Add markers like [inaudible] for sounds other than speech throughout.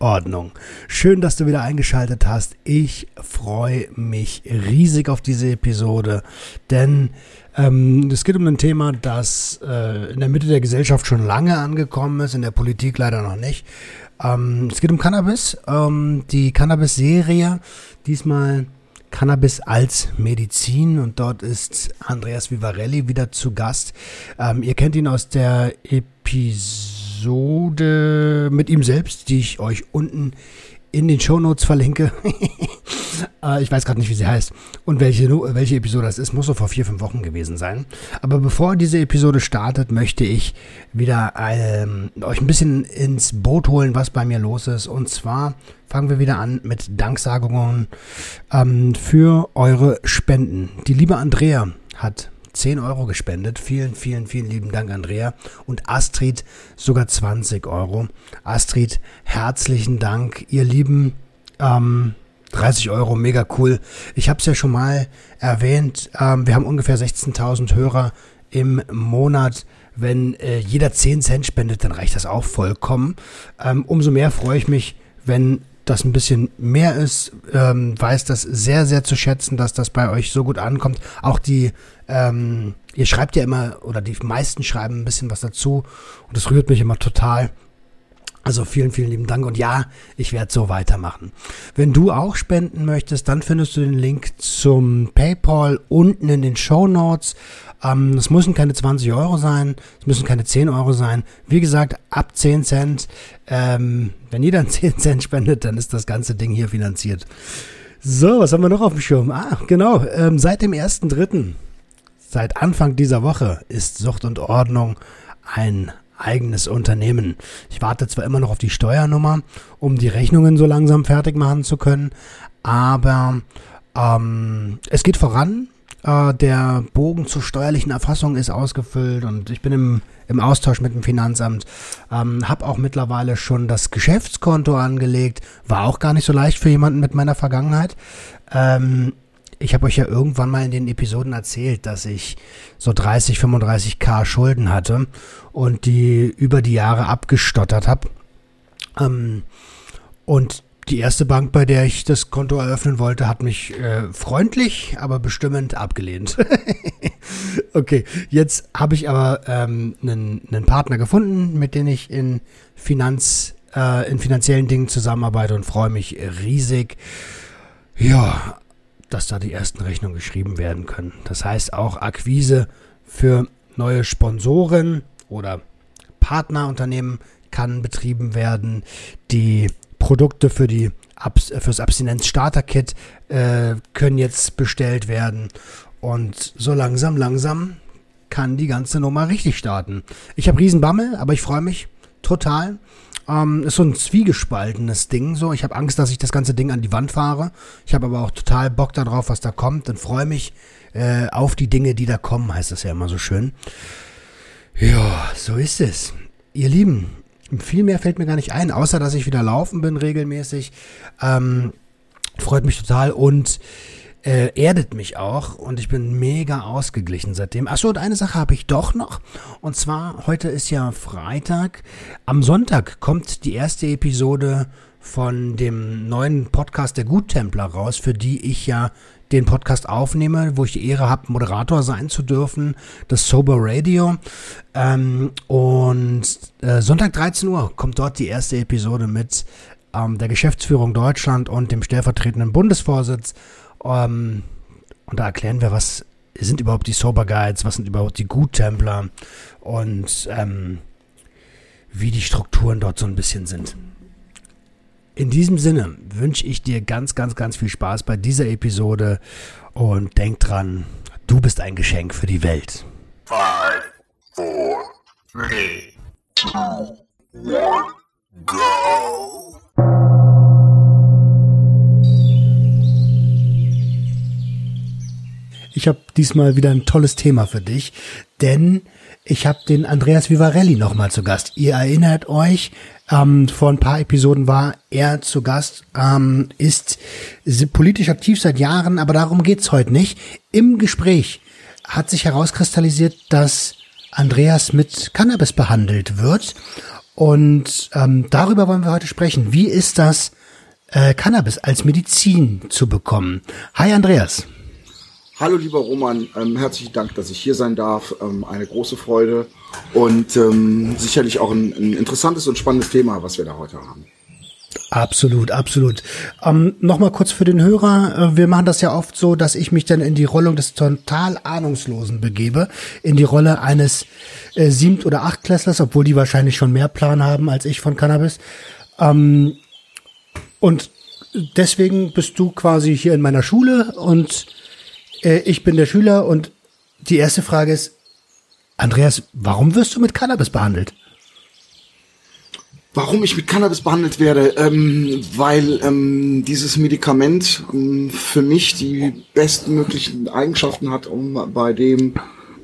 Ordnung. Schön, dass du wieder eingeschaltet hast. Ich freue mich riesig auf diese Episode, denn ähm, es geht um ein Thema, das äh, in der Mitte der Gesellschaft schon lange angekommen ist, in der Politik leider noch nicht. Ähm, es geht um Cannabis, ähm, die Cannabis-Serie, diesmal Cannabis als Medizin und dort ist Andreas Vivarelli wieder zu Gast. Ähm, ihr kennt ihn aus der Episode Episode mit ihm selbst, die ich euch unten in den Shownotes verlinke. [laughs] äh, ich weiß gerade nicht, wie sie heißt und welche, welche Episode das ist. Muss so vor vier, fünf Wochen gewesen sein. Aber bevor diese Episode startet, möchte ich wieder ähm, euch ein bisschen ins Boot holen, was bei mir los ist. Und zwar fangen wir wieder an mit Danksagungen ähm, für eure Spenden. Die liebe Andrea hat 10 Euro gespendet. Vielen, vielen, vielen lieben Dank, Andrea. Und Astrid sogar 20 Euro. Astrid, herzlichen Dank, ihr Lieben. Ähm, 30 Euro, mega cool. Ich habe es ja schon mal erwähnt. Ähm, wir haben ungefähr 16.000 Hörer im Monat. Wenn äh, jeder 10 Cent spendet, dann reicht das auch vollkommen. Ähm, umso mehr freue ich mich, wenn das ein bisschen mehr ist, ähm, weiß das sehr, sehr zu schätzen, dass das bei euch so gut ankommt. Auch die, ähm, ihr schreibt ja immer, oder die meisten schreiben ein bisschen was dazu und das rührt mich immer total. Also vielen, vielen lieben Dank und ja, ich werde so weitermachen. Wenn du auch spenden möchtest, dann findest du den Link zum PayPal unten in den Show Notes. Ähm, es müssen keine 20 Euro sein, es müssen keine 10 Euro sein. Wie gesagt, ab 10 Cent. Ähm, wenn jeder [laughs] 10 Cent spendet, dann ist das ganze Ding hier finanziert. So, was haben wir noch auf dem Schirm? Ah, genau. Ähm, seit dem 1.3., seit Anfang dieser Woche, ist Sucht und Ordnung ein eigenes Unternehmen. Ich warte zwar immer noch auf die Steuernummer, um die Rechnungen so langsam fertig machen zu können, aber ähm, es geht voran. Äh, der Bogen zur steuerlichen Erfassung ist ausgefüllt und ich bin im, im Austausch mit dem Finanzamt. Ähm, habe auch mittlerweile schon das Geschäftskonto angelegt. War auch gar nicht so leicht für jemanden mit meiner Vergangenheit. Ähm, ich habe euch ja irgendwann mal in den Episoden erzählt, dass ich so 30, 35k Schulden hatte und die über die Jahre abgestottert habe. Ähm, und die erste Bank, bei der ich das Konto eröffnen wollte, hat mich äh, freundlich, aber bestimmend abgelehnt. [laughs] okay, jetzt habe ich aber ähm, einen, einen Partner gefunden, mit dem ich in Finanz, äh, in finanziellen Dingen zusammenarbeite und freue mich riesig. Ja, dass da die ersten Rechnungen geschrieben werden können. Das heißt auch Akquise für neue Sponsoren oder Partnerunternehmen kann betrieben werden. Die Produkte für die Abs fürs Abstinenz-Starter-Kit äh, können jetzt bestellt werden. Und so langsam, langsam kann die ganze Nummer richtig starten. Ich habe Riesenbammel, aber ich freue mich total. Ähm, ist so ein zwiegespaltenes Ding. So, ich habe Angst, dass ich das ganze Ding an die Wand fahre. Ich habe aber auch total Bock darauf, was da kommt. Und freue mich äh, auf die Dinge, die da kommen, heißt das ja immer so schön. Ja, so ist es. Ihr Lieben, viel mehr fällt mir gar nicht ein, außer dass ich wieder laufen bin regelmäßig. Ähm, freut mich total und äh, erdet mich auch und ich bin mega ausgeglichen seitdem. Achso, und eine Sache habe ich doch noch. Und zwar, heute ist ja Freitag. Am Sonntag kommt die erste Episode von dem neuen Podcast der Guttempler raus, für die ich ja den Podcast aufnehme, wo ich die Ehre habe, Moderator sein zu dürfen, das Sober Radio. Ähm, und äh, Sonntag 13 Uhr kommt dort die erste Episode mit ähm, der Geschäftsführung Deutschland und dem stellvertretenden Bundesvorsitz. Ähm, und da erklären wir, was sind überhaupt die Sober Guides, was sind überhaupt die Guttempler und ähm, wie die Strukturen dort so ein bisschen sind. In diesem Sinne wünsche ich dir ganz, ganz, ganz viel Spaß bei dieser Episode und denk dran, du bist ein Geschenk für die Welt. Five, four, three, two, one, go. Ich habe diesmal wieder ein tolles Thema für dich, denn ich habe den Andreas Vivarelli nochmal zu Gast. Ihr erinnert euch, ähm, vor ein paar Episoden war er zu Gast, ähm, ist politisch aktiv seit Jahren, aber darum geht's heute nicht. Im Gespräch hat sich herauskristallisiert, dass Andreas mit Cannabis behandelt wird. Und ähm, darüber wollen wir heute sprechen. Wie ist das, äh, Cannabis als Medizin zu bekommen? Hi Andreas. Hallo lieber Roman, ähm, herzlichen Dank, dass ich hier sein darf. Ähm, eine große Freude und ähm, sicherlich auch ein, ein interessantes und spannendes Thema, was wir da heute haben. Absolut, absolut. Ähm, Nochmal kurz für den Hörer. Äh, wir machen das ja oft so, dass ich mich dann in die Rolle des total Ahnungslosen begebe, in die Rolle eines äh, Siebt- oder Achtklässlers, obwohl die wahrscheinlich schon mehr Plan haben als ich von Cannabis. Ähm, und deswegen bist du quasi hier in meiner Schule und äh, ich bin der Schüler und die erste Frage ist, Andreas, warum wirst du mit Cannabis behandelt? Warum ich mit Cannabis behandelt werde? Ähm, weil ähm, dieses Medikament ähm, für mich die bestmöglichen Eigenschaften hat, um bei dem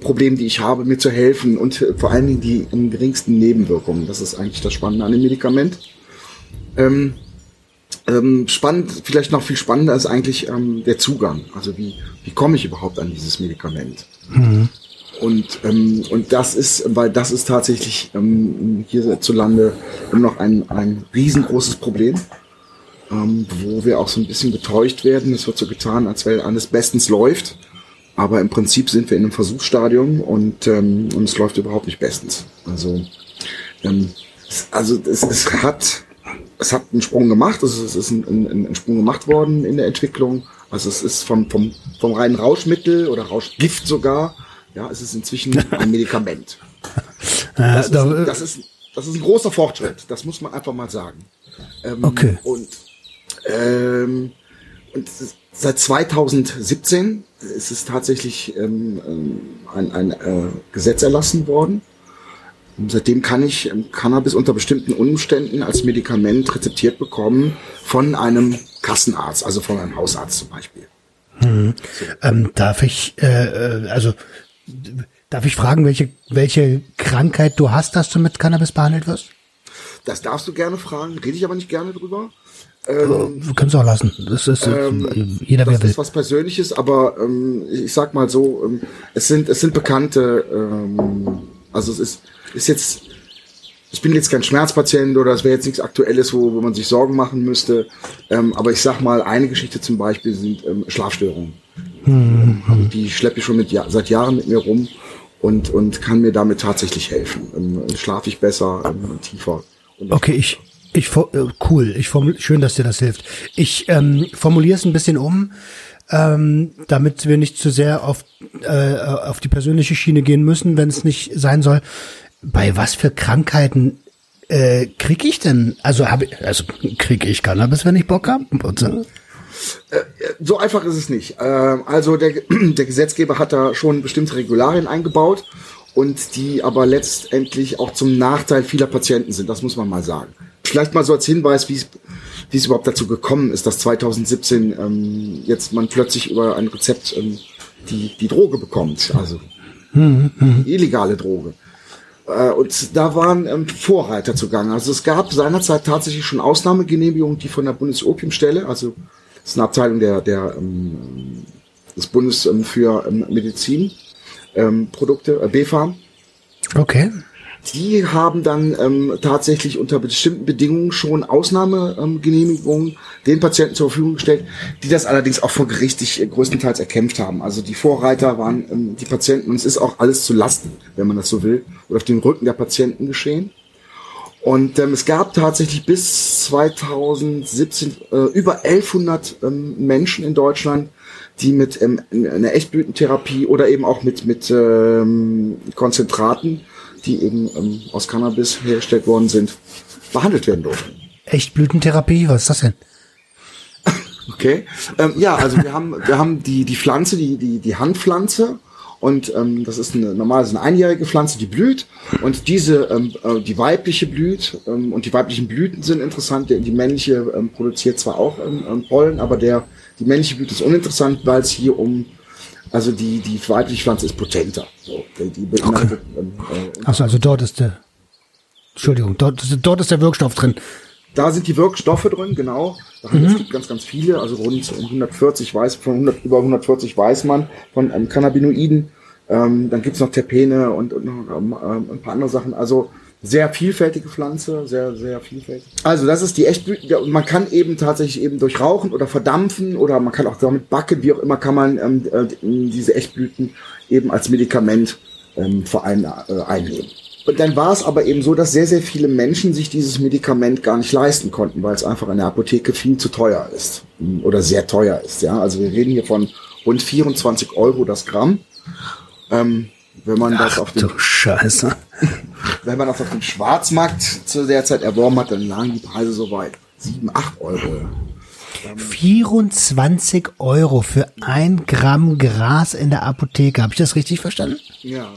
Problem, die ich habe, mir zu helfen und vor allen Dingen die am geringsten Nebenwirkungen. Das ist eigentlich das Spannende an dem Medikament. Ähm, ähm, spannend, vielleicht noch viel spannender ist eigentlich ähm, der Zugang. Also wie, wie komme ich überhaupt an dieses Medikament? Mhm. Und, ähm, und das ist, weil das ist tatsächlich ähm, hierzulande immer noch ein, ein riesengroßes Problem, ähm, wo wir auch so ein bisschen getäuscht werden. Es wird so getan, als wenn alles bestens läuft. Aber im Prinzip sind wir in einem Versuchsstadium und, ähm, und es läuft überhaupt nicht bestens. Also, ähm, es, also es, es hat es hat einen Sprung gemacht, es ist, es ist ein, ein, ein Sprung gemacht worden in der Entwicklung. Also es ist vom, vom, vom reinen Rauschmittel oder Rauschgift sogar, ja, es ist inzwischen [laughs] ein Medikament. Das ist, das ist, das ist ein großer Fortschritt, das muss man einfach mal sagen. Ähm, okay. Und, ähm, und seit 2017 ist es tatsächlich ähm, ähm, ein, ein äh, Gesetz erlassen worden, Seitdem kann ich ähm, Cannabis unter bestimmten Umständen als Medikament rezeptiert bekommen von einem Kassenarzt, also von einem Hausarzt zum Beispiel. Hm. Ähm, darf ich, äh, äh, also darf ich fragen, welche welche Krankheit du hast, dass du mit Cannabis behandelt wirst? Das darfst du gerne fragen, rede ich aber nicht gerne drüber. Ähm, du kannst auch lassen. Das ist ähm, jeder das wer will. ist was Persönliches, aber ähm, ich sag mal so, ähm, es sind es sind bekannte, ähm, also es ist ist jetzt, ich bin jetzt kein Schmerzpatient oder es wäre jetzt nichts Aktuelles, wo, wo man sich Sorgen machen müsste. Ähm, aber ich sag mal, eine Geschichte zum Beispiel sind ähm, Schlafstörungen. Mhm. Also die schleppe ich schon mit, seit Jahren mit mir rum und, und kann mir damit tatsächlich helfen. Ähm, schlafe ich besser, ähm, tiefer. okay, ich, ich, äh, cool, ich schön, dass dir das hilft. Ich ähm, formuliere es ein bisschen um, ähm, damit wir nicht zu sehr auf, äh, auf die persönliche Schiene gehen müssen, wenn es nicht sein soll bei was für Krankheiten äh, krieg ich denn? Also habe also krieg ich Cannabis, wenn ich Bock habe? Äh, so einfach ist es nicht. Ähm, also der, [clears throat] der Gesetzgeber hat da schon bestimmte Regularien eingebaut und die aber letztendlich auch zum Nachteil vieler Patienten sind. Das muss man mal sagen. Vielleicht mal so als Hinweis, wie es wie es überhaupt dazu gekommen ist, dass 2017 ähm, jetzt man plötzlich über ein Rezept ähm, die die Droge bekommt, also hm, hm. illegale Droge. Äh, und da waren ähm, Vorreiter zugange. Also es gab seinerzeit tatsächlich schon Ausnahmegenehmigungen, die von der Bundesopiumstelle, also das ist eine Abteilung der, der ähm, des Bundes ähm, für Medizinprodukte, ähm, äh, BfArM. Okay die haben dann ähm, tatsächlich unter bestimmten Bedingungen schon Ausnahmegenehmigungen ähm, den Patienten zur Verfügung gestellt, die das allerdings auch vor Gericht sich äh, größtenteils erkämpft haben. Also die Vorreiter waren ähm, die Patienten und es ist auch alles zu Lasten, wenn man das so will, oder auf dem Rücken der Patienten geschehen. Und ähm, es gab tatsächlich bis 2017 äh, über 1100 ähm, Menschen in Deutschland, die mit ähm, einer Echtblütentherapie oder eben auch mit, mit ähm, Konzentraten die eben ähm, aus Cannabis hergestellt worden sind, behandelt werden durften. Echtblütentherapie, was ist das denn? [laughs] okay. Ähm, ja, also wir haben, wir haben die, die Pflanze, die, die, die Handpflanze. Und ähm, das ist eine normalerweise eine einjährige Pflanze, die blüht. Und diese, ähm, äh, die weibliche blüht. Ähm, und die weiblichen Blüten sind interessant. Die, die männliche ähm, produziert zwar auch ähm, ähm Pollen, aber der, die männliche Blüte ist uninteressant, weil es hier um Also die, die weibliche Pflanze ist potenter. So, die beinhaltet, okay. ähm, äh, Achso, also dort ist der, Entschuldigung, dort, dort ist der Wirkstoff drin. Da sind die Wirkstoffe drin, genau. Mhm. Es gibt ganz, ganz viele, also rund 140 weiß, von 100, über 140 weiß man von ähm, Cannabinoiden. Ähm, dann gibt's noch Terpene und, und noch ähm, ein paar andere Sachen. Also sehr vielfältige Pflanze, sehr, sehr vielfältig. Also das ist die Echtblüten. Man kann eben tatsächlich eben durch Rauchen oder Verdampfen oder man kann auch damit backen, wie auch immer, kann man ähm, äh, diese Echtblüten eben als Medikament ähm, vor allem äh, einnehmen. Und dann war es aber eben so, dass sehr, sehr viele Menschen sich dieses Medikament gar nicht leisten konnten, weil es einfach in der Apotheke viel zu teuer ist oder sehr teuer ist. Ja, also wir reden hier von rund 24 Euro das Gramm. Ähm, wenn man Ach, das auf den Scheiße. [laughs] wenn man das auf dem Schwarzmarkt zu der Zeit erworben hat, dann lagen die Preise so weit. 7, 8 Euro. 24 Euro für ein Gramm Gras in der Apotheke. Habe ich das richtig verstanden? Ja.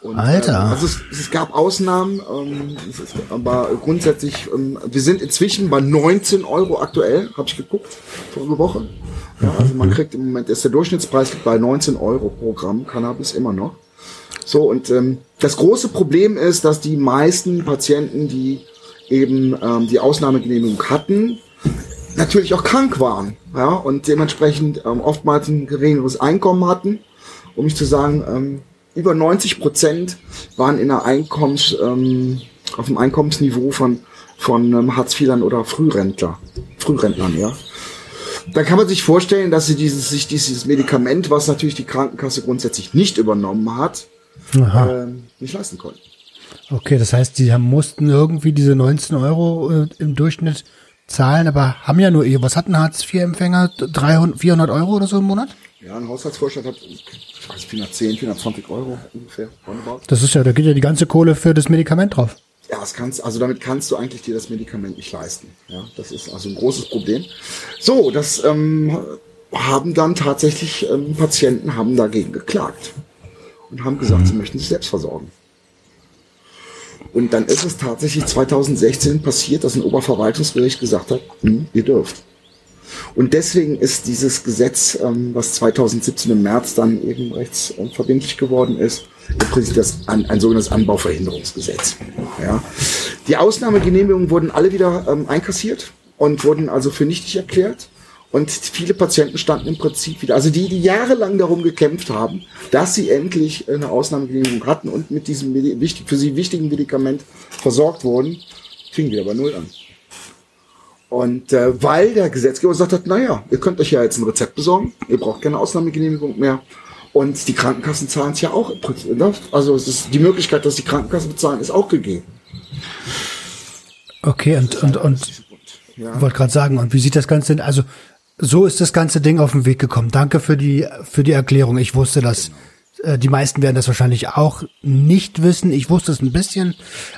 Und, Alter. Äh, also es, es, gab Ausnahmen, ähm, ist, aber grundsätzlich, ähm, wir sind inzwischen bei 19 Euro aktuell, habe ich geguckt, vorige Woche. Ja, also man kriegt im Moment, ist der Durchschnittspreis bei 19 Euro pro Gramm Cannabis immer noch. So, und ähm, das große Problem ist, dass die meisten Patienten, die eben ähm, die Ausnahmegenehmigung hatten, natürlich auch krank waren. Ja, und dementsprechend ähm, oftmals ein geringeres Einkommen hatten. Um nicht zu sagen, ähm, über 90 Prozent waren in der Einkommens, ähm, auf dem Einkommensniveau von, von ähm, Hartz-IVlern oder Frührentler, Frührentnern, ja. Dann kann man sich vorstellen, dass sie dieses, sich dieses Medikament, was natürlich die Krankenkasse grundsätzlich nicht übernommen hat, äh, nicht leisten konnten. Okay, das heißt, sie mussten irgendwie diese 19 Euro äh, im Durchschnitt zahlen, aber haben ja nur, was hat ein Hartz-IV-Empfänger? 300, 400 Euro oder so im Monat? Ja, ein Haushaltsvorstand hat, ich weiß, 410, 420 Euro ungefähr. Roundabout. Das ist ja, da geht ja die ganze Kohle für das Medikament drauf. Ja, das kannst, also damit kannst du eigentlich dir das Medikament nicht leisten. Ja, das ist also ein großes Problem. So, das ähm, haben dann tatsächlich ähm, Patienten haben dagegen geklagt und haben gesagt, mhm. sie möchten sich selbst versorgen. Und dann ist es tatsächlich 2016 passiert, dass ein Oberverwaltungsgericht gesagt hat, hm, ihr dürft. Und deswegen ist dieses Gesetz, ähm, was 2017 im März dann eben rechtsverbindlich geworden ist, im Prinzip das, ein, ein sogenanntes Anbauverhinderungsgesetz. Ja. Die Ausnahmegenehmigungen wurden alle wieder ähm, einkassiert und wurden also für nichtig erklärt. Und viele Patienten standen im Prinzip wieder, also die, die jahrelang darum gekämpft haben, dass sie endlich eine Ausnahmegenehmigung hatten und mit diesem für sie wichtigen Medikament versorgt wurden, fingen wieder bei Null an. Und äh, weil der Gesetzgeber gesagt hat, naja, ihr könnt euch ja jetzt ein Rezept besorgen, ihr braucht keine Ausnahmegenehmigung mehr. Und die Krankenkassen zahlen es ja auch. Ne? Also es ist die Möglichkeit, dass die Krankenkassen bezahlen, ist auch gegeben. Okay, und, und, und, ja. wollte gerade sagen, und wie sieht das Ganze denn, also so ist das ganze Ding auf den Weg gekommen. Danke für die, für die Erklärung. Ich wusste das. Genau. Äh, die meisten werden das wahrscheinlich auch nicht wissen. Ich wusste es ein bisschen.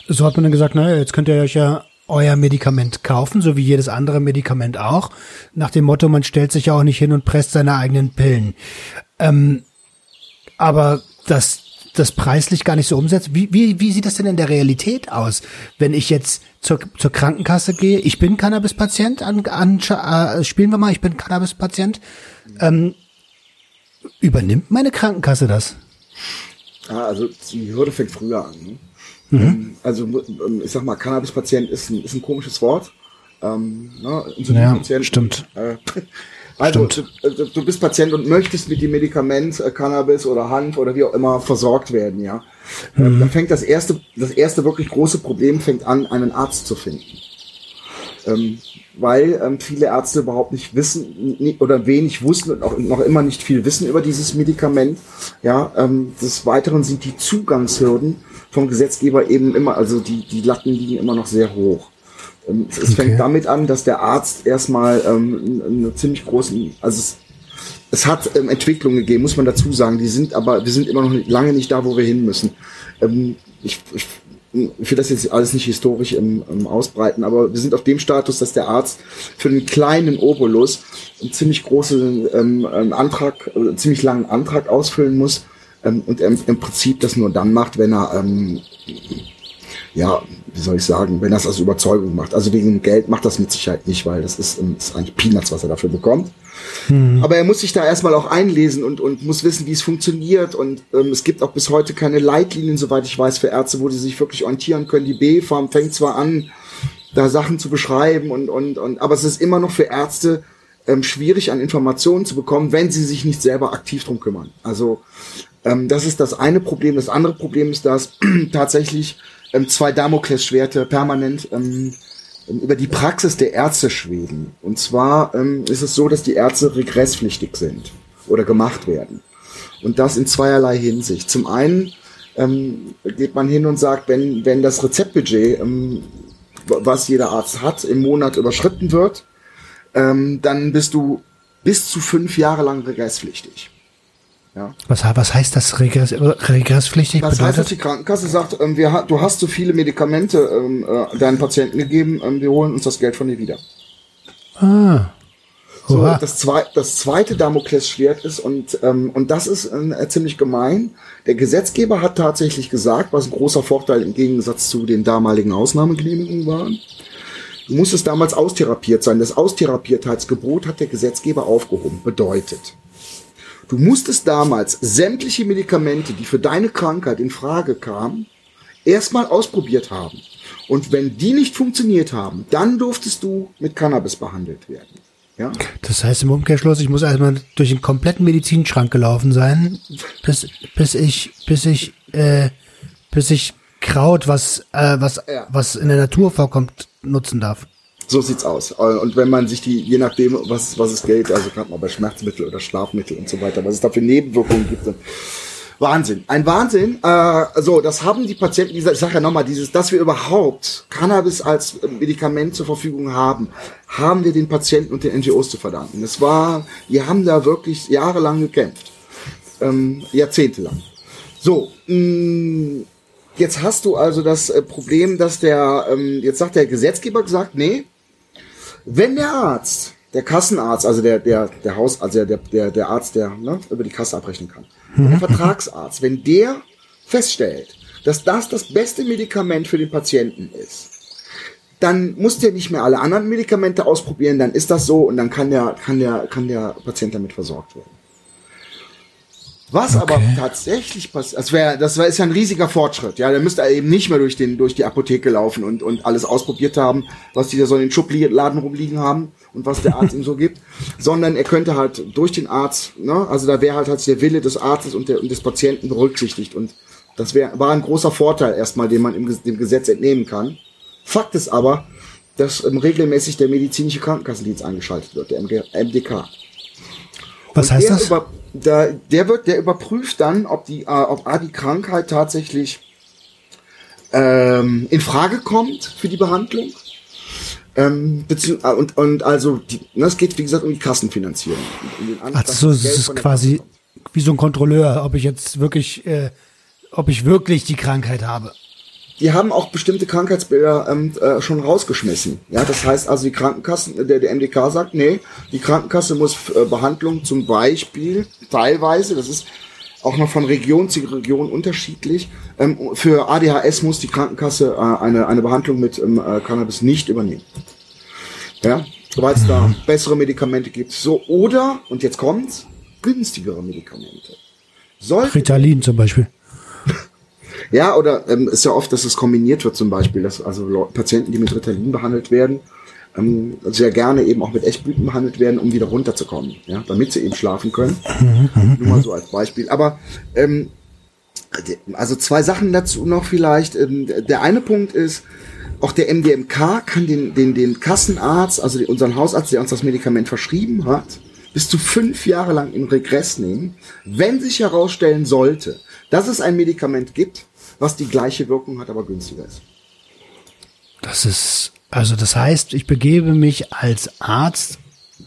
So hat man dann gesagt, naja, jetzt könnt ihr euch ja euer Medikament kaufen, so wie jedes andere Medikament auch. Nach dem Motto, man stellt sich ja auch nicht hin und presst seine eigenen Pillen. Ähm, aber das das preislich gar nicht so umsetzt. Wie, wie, wie sieht das denn in der Realität aus, wenn ich jetzt zur, zur Krankenkasse gehe? Ich bin Cannabis-Patient, an, an, äh, spielen wir mal, ich bin Cannabis-Patient. Ähm, übernimmt meine Krankenkasse das? Ah, also die Hürde fängt früher an. Ne? Mhm. Ähm, also ähm, ich sag mal, Cannabis-Patient ist ein, ist ein komisches Wort. Ähm, ne? Ja, stimmt. Äh, [laughs] also du, du, bist Patient und möchtest mit dem Medikament äh, Cannabis oder Hanf oder wie auch immer versorgt werden, ja. Ähm, mhm. Dann fängt das erste, das erste wirklich große Problem fängt an, einen Arzt zu finden. Ähm, weil ähm, viele Ärzte überhaupt nicht wissen nie, oder wenig wussten und auch noch immer nicht viel wissen über dieses Medikament. Ja, ähm, des Weiteren sind die Zugangshürden vom Gesetzgeber eben immer, also die, die Latten liegen immer noch sehr hoch. Ähm, es okay. fängt damit an, dass der Arzt erstmal ähm, eine ziemlich großen, also es, es hat ähm, Entwicklungen gegeben, muss man dazu sagen. Die sind aber, wir sind immer noch lange nicht da, wo wir hin müssen. Ähm, ich, ich, ich will das jetzt alles nicht historisch im, im ausbreiten, aber wir sind auf dem Status, dass der Arzt für einen kleinen Obolus einen ziemlich großen ähm, Antrag, äh, einen ziemlich langen Antrag ausfüllen muss ähm, und im, im Prinzip das nur dann macht, wenn er ähm, ja wie soll ich sagen, wenn das aus Überzeugung macht. Also wegen Geld macht das mit Sicherheit nicht, weil das ist, ähm, ist eigentlich Peanuts, was er dafür bekommt. Mhm. Aber er muss sich da erstmal auch einlesen und, und muss wissen, wie es funktioniert. Und ähm, es gibt auch bis heute keine Leitlinien, soweit ich weiß, für Ärzte, wo die sich wirklich orientieren können. Die B-Form fängt zwar an, da Sachen zu beschreiben und, und, und, aber es ist immer noch für Ärzte ähm, schwierig, an Informationen zu bekommen, wenn sie sich nicht selber aktiv drum kümmern. Also ähm, das ist das eine Problem. Das andere Problem ist, dass [clears throat] tatsächlich ähm, zwei Damoklesschwerte permanent ähm, ähm, über die Praxis der Ärzte schweben. Und zwar ähm, ist es so, dass die Ärzte regresspflichtig sind oder gemacht werden. Und das in zweierlei Hinsicht. Zum einen ähm, geht man hin und sagt, wenn, wenn das Rezeptbudget, ähm, was jeder Arzt hat, im Monat überschritten wird, ähm, dann bist du bis zu fünf Jahre lang regresspflichtig. Ja. Was, was heißt das Regress, regresspflichtig? Das bedeutet? heißt, dass die Krankenkasse sagt, ähm, wir, du hast so viele Medikamente ähm, äh, deinen Patienten gegeben, ähm, wir holen uns das Geld von dir wieder. Ah. So, das, zwei, das zweite Damoklesschwert ist, und, ähm, und das ist äh, ziemlich gemein, der Gesetzgeber hat tatsächlich gesagt, was ein großer Vorteil im Gegensatz zu den damaligen Ausnahmegenehmigungen waren, du musstest damals austherapiert sein. Das Austherapiertheitsgebot hat der Gesetzgeber aufgehoben. Bedeutet, Du musstest damals sämtliche Medikamente, die für deine Krankheit in Frage kamen, erstmal ausprobiert haben. Und wenn die nicht funktioniert haben, dann durftest du mit Cannabis behandelt werden. Ja? Das heißt im Umkehrschluss, ich muss erstmal durch den kompletten Medizinschrank gelaufen sein, bis, bis ich, bis ich, äh, bis ich Kraut, was, äh, was, ja. was in der Natur vorkommt, nutzen darf. So sieht's aus. Und wenn man sich die, je nachdem, was, was es gilt, also gerade mal bei Schmerzmittel oder Schlafmittel und so weiter, was es da für Nebenwirkungen gibt, dann Wahnsinn. Ein Wahnsinn. Äh, so, das haben die Patienten, ich sage ja nochmal, dieses, dass wir überhaupt Cannabis als Medikament zur Verfügung haben, haben wir den Patienten und den NGOs zu verdanken. Das war, wir haben da wirklich jahrelang gekämpft. Ähm, jahrzehntelang. So, mh, mm, jetzt hast du also das äh, Problem, dass der, ähm, jetzt sagt der Gesetzgeber gesagt, nee, wenn der Arzt, der Kassenarzt, also der, der, der Haus, also der, der, der Arzt, der ne, über die Kasse abrechnen kann, mhm. der Vertragsarzt, wenn der feststellt, dass das das beste Medikament für den Patienten ist, dann muss der nicht mehr alle anderen Medikamente ausprobieren, dann ist das so und dann kann der, kann der, kann der Patient damit versorgt werden. Was okay. aber tatsächlich passiert, das wäre, das wär, ist ja ein riesiger Fortschritt. Ja, der müsste eben nicht mehr durch den, durch die Apotheke laufen und, und alles ausprobiert haben, was die da so in den Schubladen rumliegen haben und was der Arzt ihm so gibt, [laughs] sondern er könnte halt durch den Arzt, ne, also da wäre halt, halt der Wille des Arztes und, der, und des Patienten berücksichtigt und das wäre, war ein großer Vorteil erstmal, den man im, dem Gesetz entnehmen kann. Fakt ist aber, dass ähm, regelmäßig der medizinische Krankenkassendienst eingeschaltet wird, der MDK. Was heißt das? Da, der wird, der überprüft dann, ob die, äh, ob A, die Krankheit tatsächlich ähm, in Frage kommt für die Behandlung. Ähm, äh, und, und also, die, ne, es geht wie gesagt um die Kassenfinanzierung. Um Ach so, es ist quasi wie so ein Kontrolleur, ob ich jetzt wirklich, äh, ob ich wirklich die Krankheit habe die haben auch bestimmte Krankheitsbilder ähm, äh, schon rausgeschmissen. Ja, das heißt also die Krankenkassen, der, der MDK sagt, nee, die Krankenkasse muss äh, Behandlung zum Beispiel teilweise, das ist auch noch von Region zu Region unterschiedlich. Ähm, für ADHS muss die Krankenkasse äh, eine, eine Behandlung mit ähm, äh, Cannabis nicht übernehmen. Ja, weil es da mhm. bessere Medikamente gibt. So, oder, und jetzt kommt's, günstigere Medikamente. Sollte, Ritalin zum Beispiel. Ja, oder ähm, ist ja oft, dass es kombiniert wird zum Beispiel, dass also Patienten, die mit Ritalin behandelt werden, ähm, sehr gerne eben auch mit Echtblüten behandelt werden, um wieder runterzukommen, ja, damit sie eben schlafen können. Nur mal so als Beispiel. Aber ähm, also zwei Sachen dazu noch vielleicht. Ähm, der eine Punkt ist, auch der MDMK kann den, den, den Kassenarzt, also unseren Hausarzt, der uns das Medikament verschrieben hat, bis zu fünf Jahre lang in Regress nehmen, wenn sich herausstellen sollte, dass es ein Medikament gibt, was die gleiche Wirkung hat, aber günstiger ist. Das ist, also das heißt, ich begebe mich als Arzt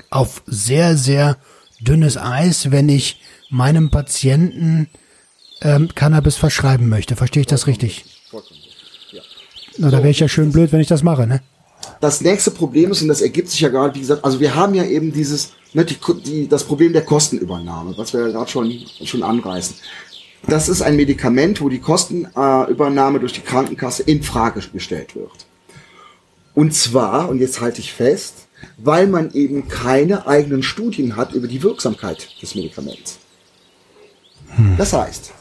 auf sehr, sehr dünnes Eis, wenn ich meinem Patienten ähm, Cannabis verschreiben möchte. Verstehe ich das richtig? Vollkommen. Ja. Na, da wäre ich ja schön blöd, wenn ich das mache, ne? Das nächste Problem ist, und das ergibt sich ja gerade, wie gesagt, also wir haben ja eben dieses, ne, die, die, das Problem der Kostenübernahme, was wir ja gerade schon, schon anreißen das ist ein Medikament, wo die Kostenübernahme durch die Krankenkasse in Frage gestellt wird. Und zwar, und jetzt halte ich fest, weil man eben keine eigenen Studien hat über die Wirksamkeit des Medikaments. Das heißt,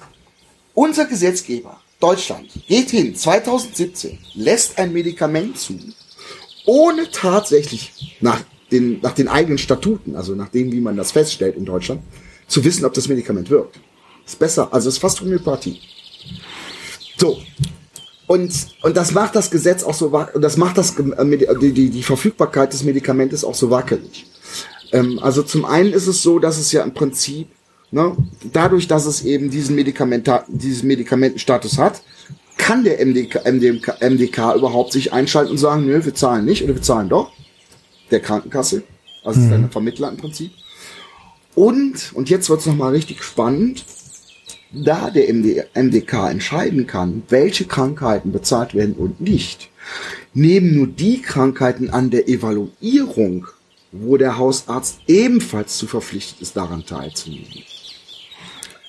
unser Gesetzgeber Deutschland geht hin, 2017, lässt ein Medikament zu, ohne tatsächlich nach den, nach den eigenen Statuten, also nach dem, wie man das feststellt in Deutschland, zu wissen, ob das Medikament wirkt. Ist besser, also ist fast Homöopathie. So. Und, und das macht das Gesetz auch so, und das macht das, äh, die, die, die Verfügbarkeit des Medikamentes auch so wackelig. Ähm, also zum einen ist es so, dass es ja im Prinzip, ne, dadurch, dass es eben diesen Medikament, diesen Medikamentenstatus hat, kann der MDK, MDK, MDK überhaupt sich einschalten und sagen, nö, wir zahlen nicht oder wir zahlen doch. Der Krankenkasse. Also mhm. ist ein Vermittler im Prinzip. Und, und jetzt wird's es nochmal richtig spannend, da der MD, MDK entscheiden kann, welche Krankheiten bezahlt werden und nicht, nehmen nur die Krankheiten an der Evaluierung, wo der Hausarzt ebenfalls zu verpflichtet ist, daran teilzunehmen.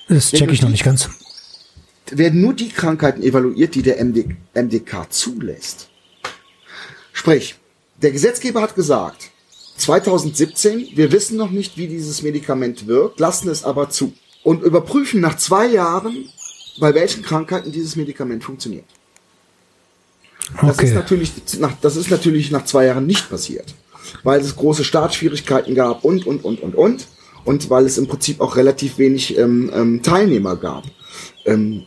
Das check ich noch nicht ganz. Werden nur die Krankheiten evaluiert, die der MD, MDK zulässt. Sprich, der Gesetzgeber hat gesagt, 2017, wir wissen noch nicht, wie dieses Medikament wirkt, lassen es aber zu und überprüfen nach zwei Jahren, bei welchen Krankheiten dieses Medikament funktioniert. Das okay. ist natürlich nach, das ist natürlich nach zwei Jahren nicht passiert, weil es große Startschwierigkeiten gab und und und und und und weil es im Prinzip auch relativ wenig ähm, ähm, Teilnehmer gab. Ähm,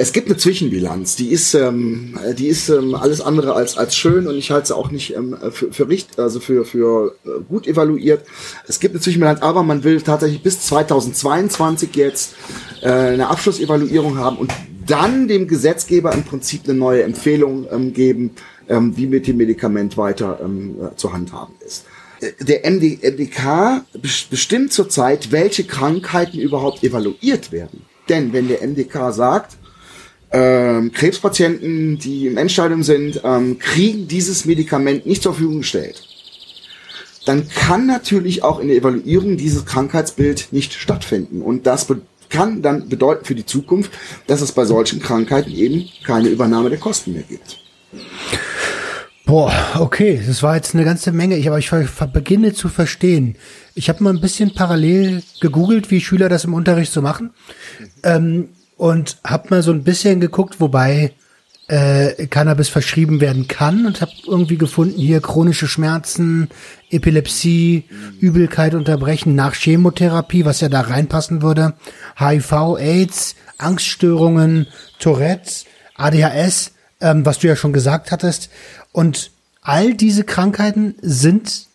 es gibt eine Zwischenbilanz, die ist, ähm, die ist ähm, alles andere als als schön und ich halte sie auch nicht ähm, für, für richtig, also für für äh, gut evaluiert. Es gibt eine Zwischenbilanz, aber man will tatsächlich bis 2022 jetzt äh, eine Abschlussevaluierung haben und dann dem Gesetzgeber im Prinzip eine neue Empfehlung ähm, geben, ähm, wie mit dem Medikament weiter ähm, äh, zu handhaben ist. Äh, der MD, MDK bestimmt zurzeit, welche Krankheiten überhaupt evaluiert werden. Denn wenn der MDK sagt, ähm, Krebspatienten, die im Endstadium sind, ähm, kriegen dieses Medikament nicht zur Verfügung gestellt, dann kann natürlich auch in der Evaluierung dieses Krankheitsbild nicht stattfinden. Und das kann dann bedeuten für die Zukunft, dass es bei solchen Krankheiten eben keine Übernahme der Kosten mehr gibt. Boah, okay, das war jetzt eine ganze Menge. Ich, aber ich beginne zu verstehen. Ich habe mal ein bisschen parallel gegoogelt, wie Schüler das im Unterricht so machen. Ähm, und habe mal so ein bisschen geguckt, wobei äh, Cannabis verschrieben werden kann und habe irgendwie gefunden hier chronische Schmerzen, Epilepsie, Übelkeit unterbrechen nach Chemotherapie, was ja da reinpassen würde, HIV, AIDS, Angststörungen, Tourette's, ADHS, ähm, was du ja schon gesagt hattest. Und all diese Krankheiten sind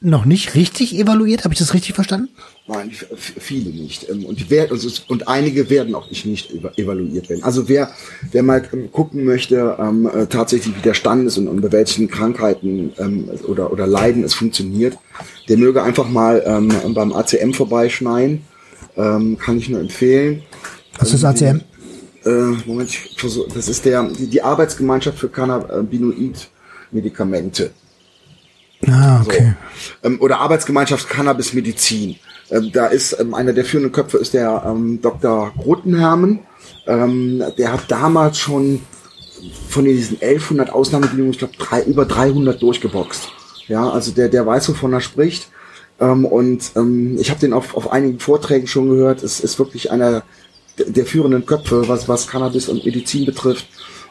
noch nicht richtig evaluiert. Habe ich das richtig verstanden? Nein, viele nicht. Ähm, und, wer, und einige werden auch nicht evaluiert werden. Also wer, wer mal ähm, gucken möchte, ähm, äh, tatsächlich wie der Stand ist und, und bei welchen Krankheiten ähm, oder, oder Leiden es funktioniert, der möge einfach mal ähm, beim ACM vorbeischneien. Ähm, kann ich nur empfehlen. Was ist ACM? Äh, Moment, ich versuch, das ist der, die, die Arbeitsgemeinschaft für Cannabinoid-Medikamente. Ah, okay. So. Ähm, oder Arbeitsgemeinschaft Cannabis Medizin. Ähm, da ist ähm, einer der führenden Köpfe ist der ähm, Dr. Grotenhermen. Ähm, der hat damals schon von diesen 1100 Ausnahmebedingungen, ich glaube, drei, über 300 durchgeboxt. Ja, also der, der weiß, wovon er spricht. Ähm, und ähm, ich habe den auf, auf einigen Vorträgen schon gehört. Es ist wirklich einer der führenden Köpfe, was, was Cannabis und Medizin betrifft.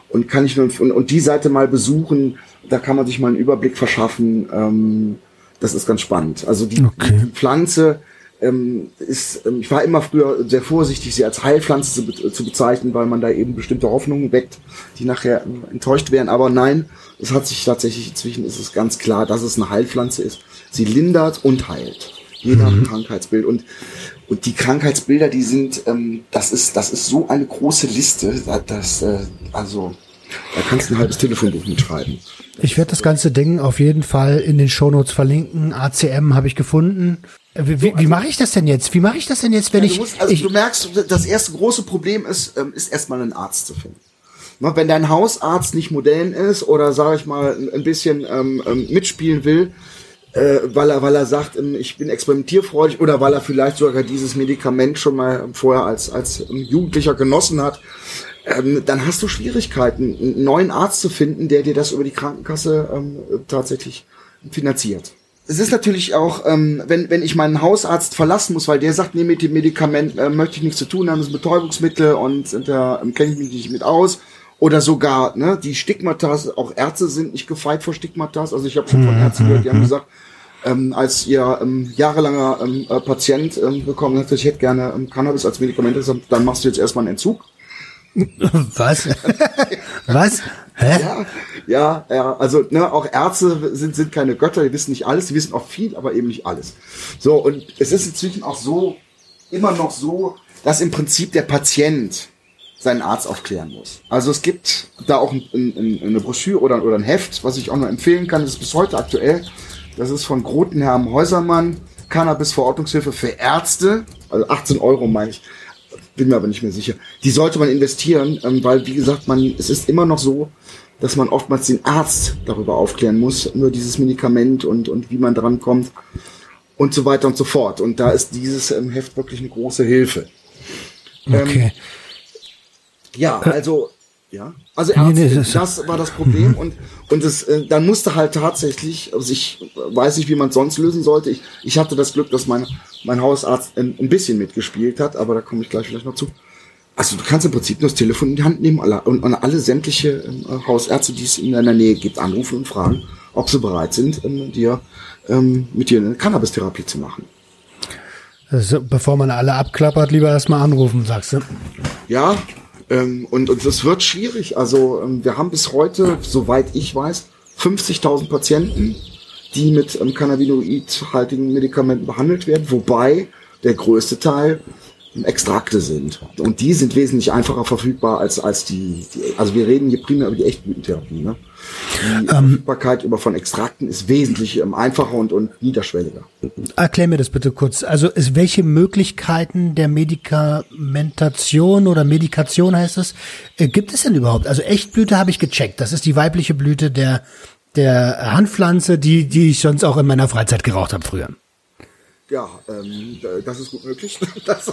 Und kann ich nur und, und die Seite mal besuchen, da kann man sich mal einen Überblick verschaffen. Ähm, das ist ganz spannend. Also die, okay. die Pflanze ähm, ist, ähm, ich war immer früher sehr vorsichtig, sie als Heilpflanze zu, zu, bezeichnen, weil man da eben bestimmte Hoffnungen weckt, die nachher enttäuscht werden. Aber nein, es hat sich tatsächlich inzwischen ist es ganz klar, dass es eine Heilpflanze ist. Sie lindert und heilt. Je nach mhm. Krankheitsbild. Und, und die Krankheitsbilder, die sind, ähm, das ist, das ist so eine große Liste, dass, äh, also, da kannst du ein halbes Telefonbuch mitschreiben. Ich werde das ganze Ding auf jeden Fall in den Shownotes verlinken. ACM habe ich gefunden. Wie, wie, wie mache ich das denn jetzt? Wie mache ich das denn jetzt, wenn ja, ich, musst, also ich... Du merkst, das erste große Problem ist, ähm, ist erstmal einen Arzt zu finden. Wenn dein Hausarzt nicht modern ist oder, sage ich mal, ein bisschen ähm, ähm, mitspielen will, äh, weil er, weil er sagt, ähm, ich bin experimentierfreudig oder weil er vielleicht sogar dieses Medikament schon mal vorher als, als Jugendlicher genossen hat, ähm, dann hast du Schwierigkeiten, einen neuen Arzt zu finden, der dir das über die Krankenkasse ähm, tatsächlich finanziert. Es ist natürlich auch, ähm, wenn, wenn ich meinen Hausarzt verlassen muss, weil der sagt, nee, mit dem Medikament äh, möchte ich nichts zu tun haben, das ist ein Betäubungsmittel und da ähm, kenne ich mich nicht mit aus oder sogar, ne, die Stigmatas, auch Ärzte sind nicht gefeit vor Stigmatas. Also ich habe schon von Ärzten gehört, die haben gesagt, ähm, als ihr ähm, jahrelanger ähm, äh, Patient ähm, bekommen hat, ich hätte gerne ähm, Cannabis als Medikament, dann machst du jetzt erstmal einen Entzug. Was? [laughs] Was? Hä? Ja, ja, ja, also ne, auch Ärzte sind, sind keine Götter, die wissen nicht alles, die wissen auch viel, aber eben nicht alles. So, und es ist inzwischen auch so, immer noch so, dass im Prinzip der Patient seinen Arzt aufklären muss. Also es gibt da auch ein, ein, eine Broschüre oder, oder ein Heft, was ich auch nur empfehlen kann, das ist bis heute aktuell. Das ist von Grotenherrn Häusermann, Cannabis-Verordnungshilfe für Ärzte, also 18 Euro meine ich, bin mir aber nicht mehr sicher. Die sollte man investieren, ähm, weil wie gesagt, man, es ist immer noch so, dass man oftmals den Arzt darüber aufklären muss, nur dieses Medikament und, und wie man dran kommt und so weiter und so fort. Und da ist dieses ähm, Heft wirklich eine große Hilfe. Okay. Ähm, ja, also ja, also Ärzte, nee, nee, das, das, war das Problem mhm. und und es äh, dann musste halt tatsächlich, also ich weiß nicht, wie man es sonst lösen sollte. Ich, ich hatte das Glück, dass mein mein Hausarzt ein, ein bisschen mitgespielt hat, aber da komme ich gleich vielleicht noch zu. Also du kannst im Prinzip nur das Telefon in die Hand nehmen alle, und, und alle sämtliche äh, Hausärzte, die es in deiner Nähe gibt, anrufen und fragen, ob sie bereit sind, ähm, dir ähm, mit dir eine Cannabis-Therapie zu machen. Also, bevor man alle abklappert, lieber erstmal anrufen, sagst du? Ja, ähm, und, und es wird schwierig. Also ähm, wir haben bis heute, soweit ich weiß, 50.000 Patienten, die mit ähm, cannabinoidhaltigen Medikamenten behandelt werden, wobei der größte Teil Extrakte sind. Und die sind wesentlich einfacher verfügbar als, als die, die also wir reden hier primär über die Echtblütentherapie. Ne? Die ähm, Verfügbarkeit über von Extrakten ist wesentlich ähm, einfacher und, und niederschwelliger. Erklär mir das bitte kurz. Also ist, welche Möglichkeiten der Medikamentation oder Medikation heißt es, äh, gibt es denn überhaupt? Also Echtblüte habe ich gecheckt. Das ist die weibliche Blüte der, der Handpflanze, die, die ich sonst auch in meiner Freizeit geraucht habe früher. Ja, ähm, das ist gut möglich. [laughs] Das,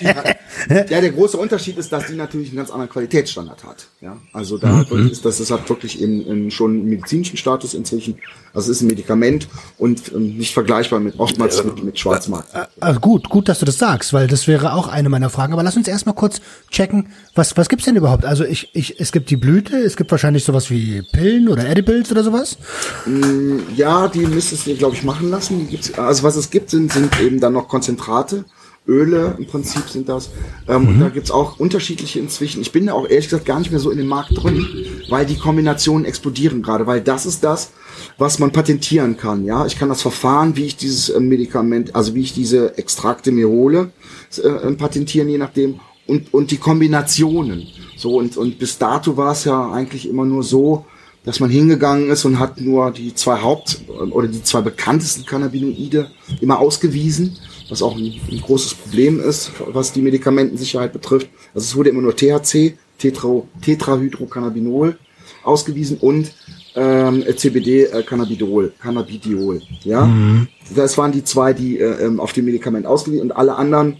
ja, ja, der große Unterschied ist, dass die natürlich einen ganz anderen Qualitätsstandard hat. Ja, also da mhm. ist das, das hat wirklich eben, eben schon einen medizinischen Status inzwischen. Also es ist ein Medikament und ähm, nicht vergleichbar mit oftmals mit, mit Schwarzmarkt. Äh, also gut, gut, dass du das sagst, weil das wäre auch eine meiner Fragen. Aber lass uns erstmal kurz checken, was was gibt's denn überhaupt? Also ich, ich, es gibt die Blüte, es gibt wahrscheinlich sowas wie Pillen oder Edibles oder sowas. Mm, ja, die müsstest du, glaube ich, machen lassen. Die gibt's, also was es gibt, sind, sind eben dann noch Konzentrate. Öle im Prinzip sind das. Ähm, mhm. Und da gibt's auch unterschiedliche inzwischen. Ich bin da auch ehrlich gesagt gar nicht mehr so in dem Markt drin, weil die Kombinationen explodieren gerade, weil das ist das, was man patentieren kann. Ja, ich kann das Verfahren, wie ich dieses äh, Medikament, also wie ich diese Extrakte mir hole, äh, äh, patentieren, je nachdem. Und, und die Kombinationen. So, und, und bis dato war es ja eigentlich immer nur so, dass man hingegangen ist und hat nur die zwei Haupt- oder die zwei bekanntesten Cannabinoide immer ausgewiesen, was auch ein, ein großes Problem ist, was die Medikamentensicherheit betrifft. Also es wurde immer nur THC, Tetra, Tetrahydrocannabinol ausgewiesen und ähm, CBD äh, Cannabidol, Cannabidiol. Ja, mhm. das waren die zwei, die äh, ähm, auf dem Medikament ausgewiesen und alle anderen,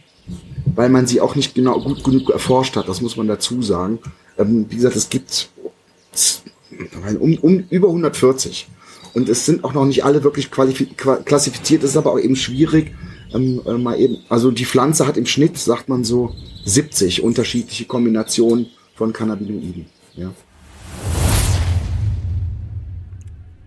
weil man sie auch nicht genau gut genug erforscht hat. Das muss man dazu sagen. Ähm, wie gesagt, es gibt um, um über 140. Und es sind auch noch nicht alle wirklich klassifiziert. Es ist aber auch eben schwierig, ähm, äh, mal eben, also die Pflanze hat im Schnitt, sagt man so, 70 unterschiedliche Kombinationen von Cannabinoiden. Ja.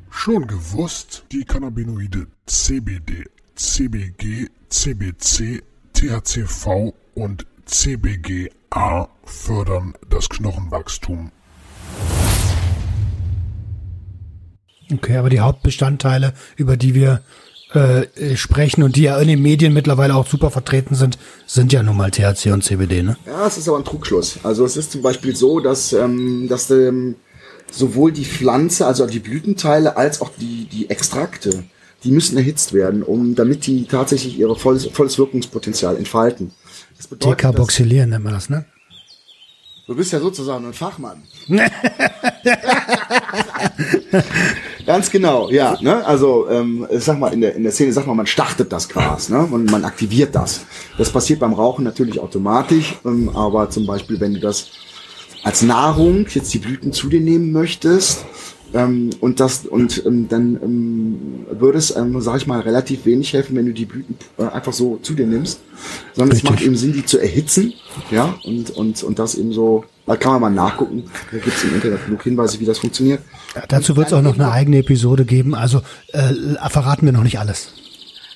Schon gewusst, die Cannabinoide CBD, CBG, CBC, THCV und CBGA fördern das Knochenwachstum Okay, aber die Hauptbestandteile, über die wir äh, sprechen und die ja in den Medien mittlerweile auch super vertreten sind, sind ja nun mal THC und CBD, ne? Ja, es ist aber ein Trugschluss. Also es ist zum Beispiel so, dass, ähm, dass ähm, sowohl die Pflanze, also die Blütenteile, als auch die, die Extrakte, die müssen erhitzt werden, um damit die tatsächlich ihre volles, volles Wirkungspotenzial entfalten. Das bedeutet, Dekarboxylieren nennt man das, ne? Du bist ja sozusagen ein Fachmann. [laughs] Ganz genau, ja. Ne? Also ähm, sag mal, in der, in der Szene sagt man, man startet das Gras ne? und man aktiviert das. Das passiert beim Rauchen natürlich automatisch, ähm, aber zum Beispiel, wenn du das als Nahrung jetzt die Blüten zu dir nehmen möchtest, ähm, und das und ähm, dann ähm, würde es, ähm, sag ich mal, relativ wenig helfen, wenn du die Blüten äh, einfach so zu dir nimmst, sondern Richtig. es macht eben Sinn, die zu erhitzen, ja, und und und das eben so. Da kann man mal nachgucken. Da gibt es im Internet genug Hinweise, wie das funktioniert. Ja, dazu wird es auch noch eine eigene Episode geben. Also äh, verraten wir noch nicht alles.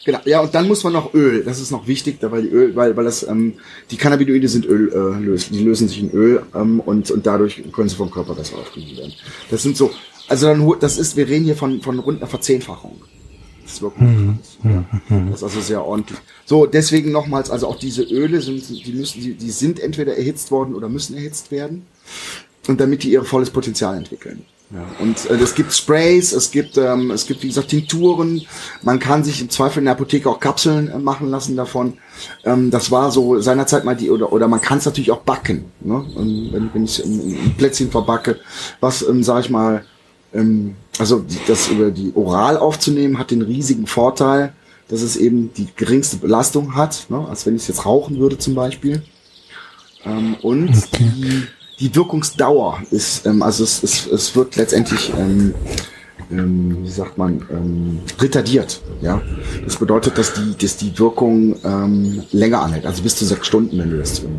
Genau, ja, und dann muss man noch Öl. Das ist noch wichtig, weil die Öl, weil, weil das, ähm, die Cannabinoide sind Öl, äh, lösen, die lösen sich in Öl ähm, und, und dadurch können sie vom Körper besser aufgenommen werden. Das sind so also dann, das ist, wir reden hier von, von rund einer Verzehnfachung. Das ist wirklich, mhm. ja, das ist also sehr ordentlich. So, deswegen nochmals, also auch diese Öle sind, die müssen, die, die sind entweder erhitzt worden oder müssen erhitzt werden. Und damit die ihr volles Potenzial entwickeln. Ja, und äh, es gibt Sprays, es gibt, ähm, es gibt wie gesagt Tinkturen. Man kann sich im Zweifel in der Apotheke auch Kapseln äh, machen lassen davon. Ähm, das war so seinerzeit mal die oder oder man kann es natürlich auch backen, ne? Und wenn, wenn ich ein Plätzchen verbacke, was ähm, sag ich mal ähm, also das über die Oral aufzunehmen hat den riesigen Vorteil, dass es eben die geringste Belastung hat, ne, als wenn ich es jetzt rauchen würde zum Beispiel. Ähm, und okay. die, die Wirkungsdauer ist, ähm, also es, es, es wird letztendlich, ähm, ähm, wie sagt man, ähm, retardiert. Ja, das bedeutet, dass die, dass die Wirkung ähm, länger anhält, also bis zu sechs Stunden, wenn du das im,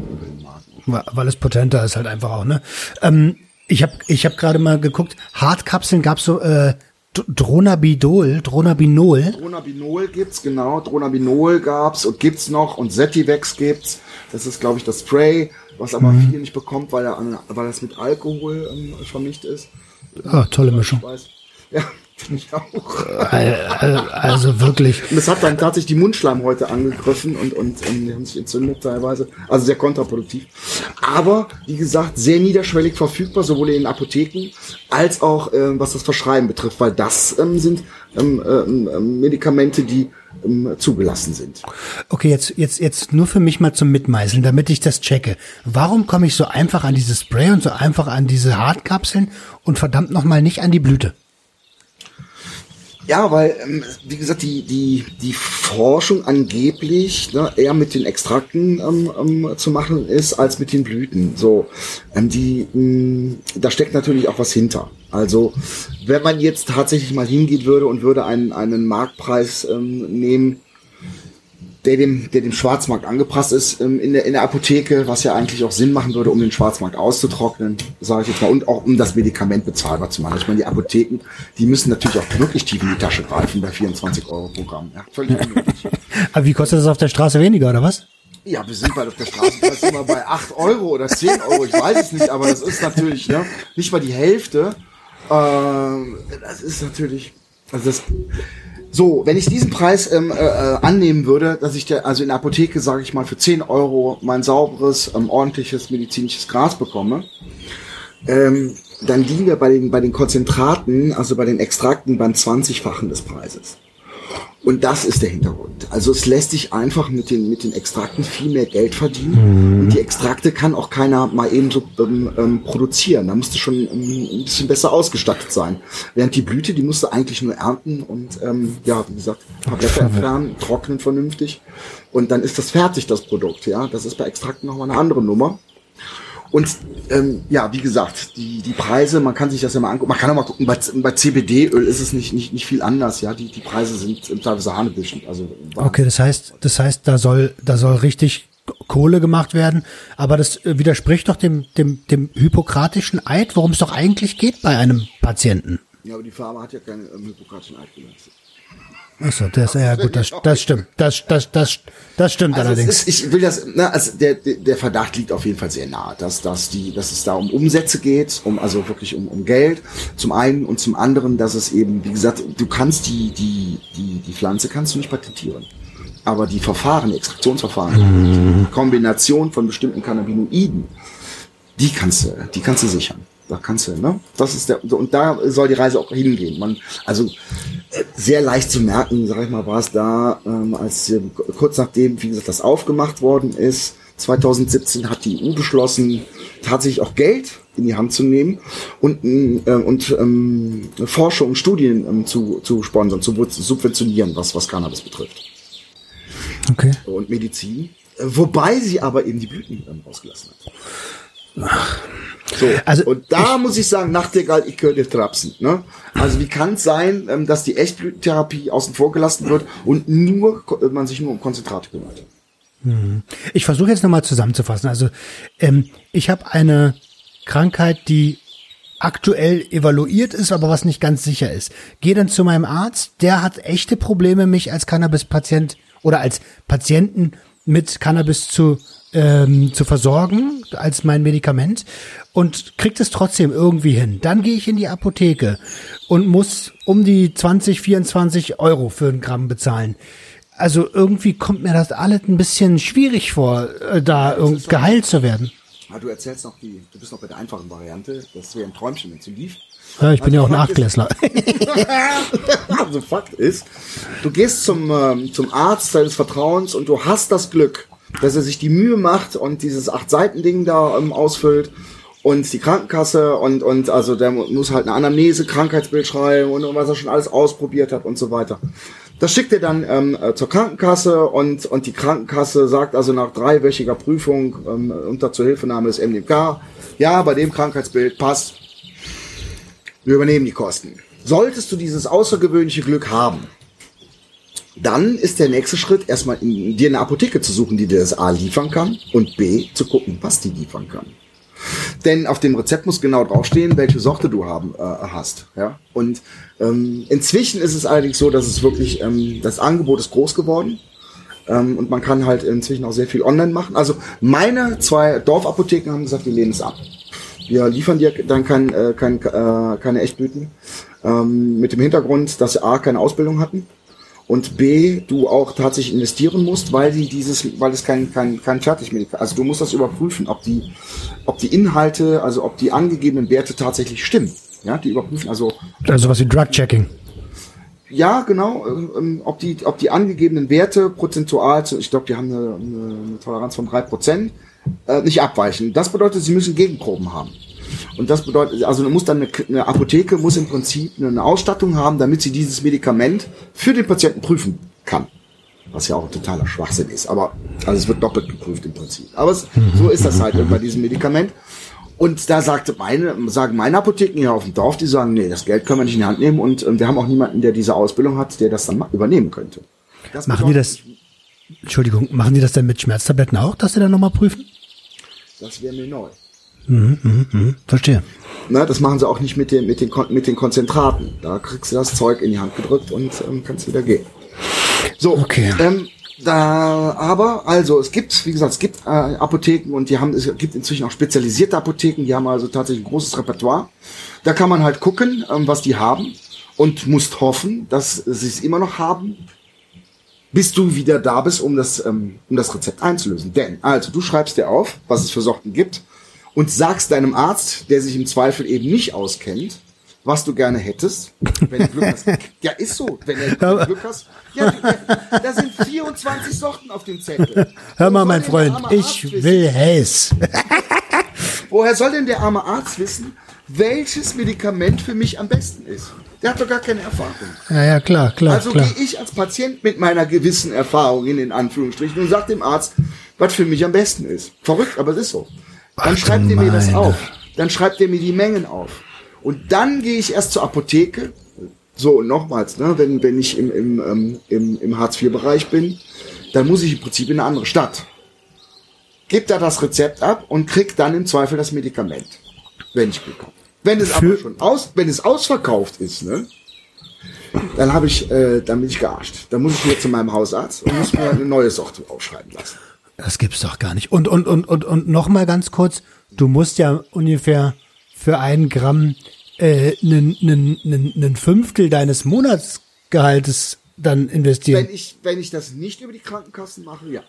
im Weil es potenter ist halt einfach auch, ne? Ähm, ich habe ich hab gerade mal geguckt, Hartkapseln gab's so äh, Dronabidol, Dronabinol. Dronabinol gibt's genau, Dronabinol gab's und gibt's noch und Setivex gibt's. Das ist glaube ich das Spray, was aber mhm. viel nicht bekommt, weil er weil das mit Alkohol ähm, vermischt ist. Ah, tolle Mischung. [laughs] Ja, Finde ich auch. Also wirklich. Und das hat dann tatsächlich die Mundschleimhäute angegriffen und, und, und die haben sich entzündet teilweise. Also sehr kontraproduktiv. Aber, wie gesagt, sehr niederschwellig verfügbar, sowohl in den Apotheken als auch, äh, was das Verschreiben betrifft, weil das ähm, sind ähm, äh, Medikamente, die ähm, zugelassen sind. Okay, jetzt, jetzt, jetzt nur für mich mal zum Mitmeißeln, damit ich das checke. Warum komme ich so einfach an dieses Spray und so einfach an diese Hartkapseln und verdammt nochmal nicht an die Blüte? Ja, weil, ähm, wie gesagt, die, die, die Forschung angeblich ne, eher mit den Extrakten ähm, ähm, zu machen ist, als mit den Blüten. So, ähm, die, mh, mm, da steckt natürlich auch was hinter. Also, wenn man jetzt tatsächlich mal hingehen würde und würde einen, einen Marktpreis ähm, nehmen, der dem, der dem Schwarzmarkt angepasst ist ähm, in, der, in der Apotheke, was ja eigentlich auch Sinn machen würde, um den Schwarzmarkt auszutrocknen, sage ich jetzt mal, und auch um das Medikament bezahlbar zu machen. Ich meine, die Apotheken, die müssen natürlich auch wirklich tief in die Tasche greifen bei 24 Euro Programm. Ja, völlig [laughs] Aber wie kostet das auf der Straße weniger, oder was? Ja, wir sind bald auf der Straße immer bei 8 Euro oder 10 Euro, ich weiß es nicht, aber das ist natürlich ne, nicht mal die Hälfte. Ähm, das ist natürlich, also das, so, wenn ich diesen Preis ähm, äh, äh, annehmen würde, dass ich der, also in der Apotheke, sage ich mal, für 10 Euro mein sauberes, ähm, ordentliches medizinisches Gras bekomme, ähm, dann liegen wir bei den, bei den Konzentraten, also bei den Extrakten beim 20-fachen des Preises. Und das ist der Hintergrund. Also es lässt sich einfach mit den, mit den Extrakten viel mehr Geld verdienen. Mhm. Und die Extrakte kann auch keiner mal eben so ähm, ähm, produzieren. Da musste schon ähm, ein bisschen besser ausgestattet sein. Während die Blüte, die musste eigentlich nur ernten und ähm, ja, wie gesagt, ein paar Blätter entfernen, trocknen vernünftig. Und dann ist das fertig, das Produkt. Ja, Das ist bei Extrakten nochmal eine andere Nummer. Und ähm, ja, wie gesagt, die, die Preise, man kann sich das ja mal angucken. Man kann auch mal gucken, bei, bei CBD-Öl ist es nicht, nicht, nicht viel anders, ja. Die, die Preise sind teilweise hanebüchen. Also, okay, das heißt, das heißt, da soll, da soll richtig Kohle gemacht werden, aber das äh, widerspricht doch dem, dem, dem hypokratischen Eid, worum es doch eigentlich geht bei einem Patienten. Ja, aber die Pharma hat ja keinen ähm, hypokratischen Eid geleistet. Achso, das, ja gut, das, das stimmt. Das, das, das, das stimmt also allerdings. Ist, ich will das, ne, also der, der Verdacht liegt auf jeden Fall sehr nahe, dass, dass, die, dass es da um Umsätze geht, um, also wirklich um, um Geld, zum einen und zum anderen, dass es eben, wie gesagt, du kannst die, die, die, die Pflanze kannst du nicht patentieren. Aber die Verfahren, die Extraktionsverfahren, mhm. die Kombination von bestimmten Cannabinoiden, die kannst du, die kannst du sichern. Da kannst du, ne? Das ist der, und da soll die Reise auch hingehen. Man, also äh, sehr leicht zu merken, sag ich mal, war es da, ähm, als äh, kurz nachdem, wie gesagt, das aufgemacht worden ist, 2017 hat die EU beschlossen, tatsächlich auch Geld in die Hand zu nehmen und, äh, und ähm, Forschung und Studien ähm, zu, zu sponsern, zu subventionieren, was, was Cannabis betrifft. Okay. Und Medizin. Äh, Wobei sie aber eben die Blüten ähm, ausgelassen hat. So, Also und da muss ich sagen, Nachtigall, ich könnte trapsen. Ne? Also wie kann es sein, ähm, dass die Echtblütentherapie außen vor gelassen wird und nur ko- man sich nur um Konzentrate kümmert? Ich versuche jetzt nochmal zusammenzufassen. Also ähm, ich habe eine Krankheit, die aktuell evaluiert ist, aber was nicht ganz sicher ist. Gehe dann zu meinem Arzt, der hat echte Probleme, mich als Cannabis-Patient oder als Patienten mit Cannabis zu ähm, zu versorgen als mein Medikament und kriegt es trotzdem irgendwie hin. Dann gehe ich in die Apotheke und muss um die 20, 24 Euro für ein Gramm bezahlen. Also irgendwie kommt mir das alles ein bisschen schwierig vor, äh, da irgend geheilt zu werden. Ah, du erzählst noch die, du bist noch bei der einfachen Variante. Das wäre ein Träumchen, wenn es lief. Ja, ich bin ja auch ein Achtklässler. [laughs] also Fakt ist, du gehst zum, ähm, zum Arzt deines Vertrauens und du hast das Glück, dass er sich die Mühe macht und dieses Acht-Seiten-Ding da ähm, ausfüllt und die Krankenkasse und, und also der mu- muss halt eine Anamnese, Krankheitsbild schreiben und, und was er schon alles ausprobiert hat und so weiter. Das schickt er dann ähm, äh, zur Krankenkasse und, und die Krankenkasse sagt also nach dreiwöchiger Prüfung ähm, unter Zuhilfenahme des MDK, ja, bei dem Krankheitsbild passt, wir übernehmen die Kosten. Solltest du dieses außergewöhnliche Glück haben, dann ist der nächste Schritt erstmal in, dir eine Apotheke zu suchen, die dir das A liefern kann und B zu gucken, was die liefern kann. Denn auf dem Rezept muss genau draufstehen, welche Sorte du haben äh, hast. Ja? Und ähm, inzwischen ist es allerdings so, dass es wirklich ähm, das Angebot ist groß geworden. Ähm, und man kann halt inzwischen auch sehr viel online machen. Also meine zwei Dorfapotheken haben gesagt, wir lehnen es ab. Wir liefern dir dann kein, äh, kein, äh, keine Echtblüten. Ähm, mit dem Hintergrund, dass sie A keine Ausbildung hatten und B, du auch tatsächlich investieren musst, weil die dieses, weil es kein, kein, kein Fertigmedikament, also du musst das überprüfen, ob die, ob die Inhalte, also ob die angegebenen Werte tatsächlich stimmen. Ja, die überprüfen, also Also was wie Drug-Checking. ja, genau, ähm, ob die, ob die angegebenen Werte prozentual, ich glaube, die haben eine, eine, eine Toleranz von drei Prozent, äh, nicht abweichen. Das bedeutet, sie müssen Gegenproben haben. Und das bedeutet, also muss dann eine, eine Apotheke muss im Prinzip eine Ausstattung haben, damit sie dieses Medikament für den Patienten prüfen kann. Was ja auch ein totaler Schwachsinn ist. Aber also es wird doppelt geprüft im Prinzip. Aber es, so ist das halt bei diesem Medikament. Und da sagte meine, sagen meine Apotheken hier auf dem Dorf, die sagen, nee, das Geld können wir nicht in die Hand nehmen und ähm, wir haben auch niemanden, der diese Ausbildung hat, der das dann übernehmen könnte. Das Machen die das, Entschuldigung, machen die das denn mit Schmerztabletten auch, dass sie dann nochmal prüfen? Das wäre mir neu. Hm, verstehe. Na, das machen sie auch nicht mit den, mit den, mit den Konzentraten. Da kriegst du das Zeug in die Hand gedrückt und ähm, kannst wieder gehen. So, Okay. ähm, da, aber, also, es gibt, wie gesagt, es gibt äh, Apotheken und die haben, es gibt inzwischen auch spezialisierte Apotheken, die haben also tatsächlich ein großes Repertoire. Da kann man halt gucken, ähm, was die haben und musst hoffen, dass sie es immer noch haben, bis du wieder da bist, um das, ähm, um das Rezept einzulösen. Denn, also, du schreibst dir auf, was es für Sorten gibt und sagst deinem Arzt, der sich im Zweifel eben nicht auskennt, was du gerne hättest, wenn du Glück hast. Ja, ist so. Wenn du Glück hast. Ja, da sind 24 Sorten auf dem Zettel. Hör mal, mein Freund, ich will Haze. Woher soll denn der arme Arzt wissen, welches Medikament für mich am besten ist? Der hat doch gar keine Erfahrung. Ja, ja, klar, klar, Also gehe ich als Patient mit meiner gewissen Erfahrung in den Anführungsstrichen und sage dem Arzt, was für mich am besten ist. Verrückt, aber es ist so. Dann Ach, schreibt er mir das auf. Dann schreibt er mir die Mengen auf. Und dann gehe ich erst zur Apotheke. So, und nochmals, ne, wenn, wenn ich im, im, ähm, im, im Hartz-IV-Bereich bin, dann muss ich im Prinzip in eine andere Stadt. Gib da das Rezept ab und krieg dann im Zweifel das Medikament. Wenn ich habe. Wenn es aber schon aus, wenn es ausverkauft ist, ne, dann habe ich, äh, dann bin ich gearscht. Dann muss ich wieder zu meinem Hausarzt und muss mir eine neue Sorte aufschreiben lassen. Das gibt's doch gar nicht. Und, und, und, und, und noch mal ganz kurz, du musst ja ungefähr für einen Gramm äh, einen Fünftel deines Monatsgehaltes dann investieren. Wenn ich, wenn ich das nicht über die Krankenkassen mache, ja.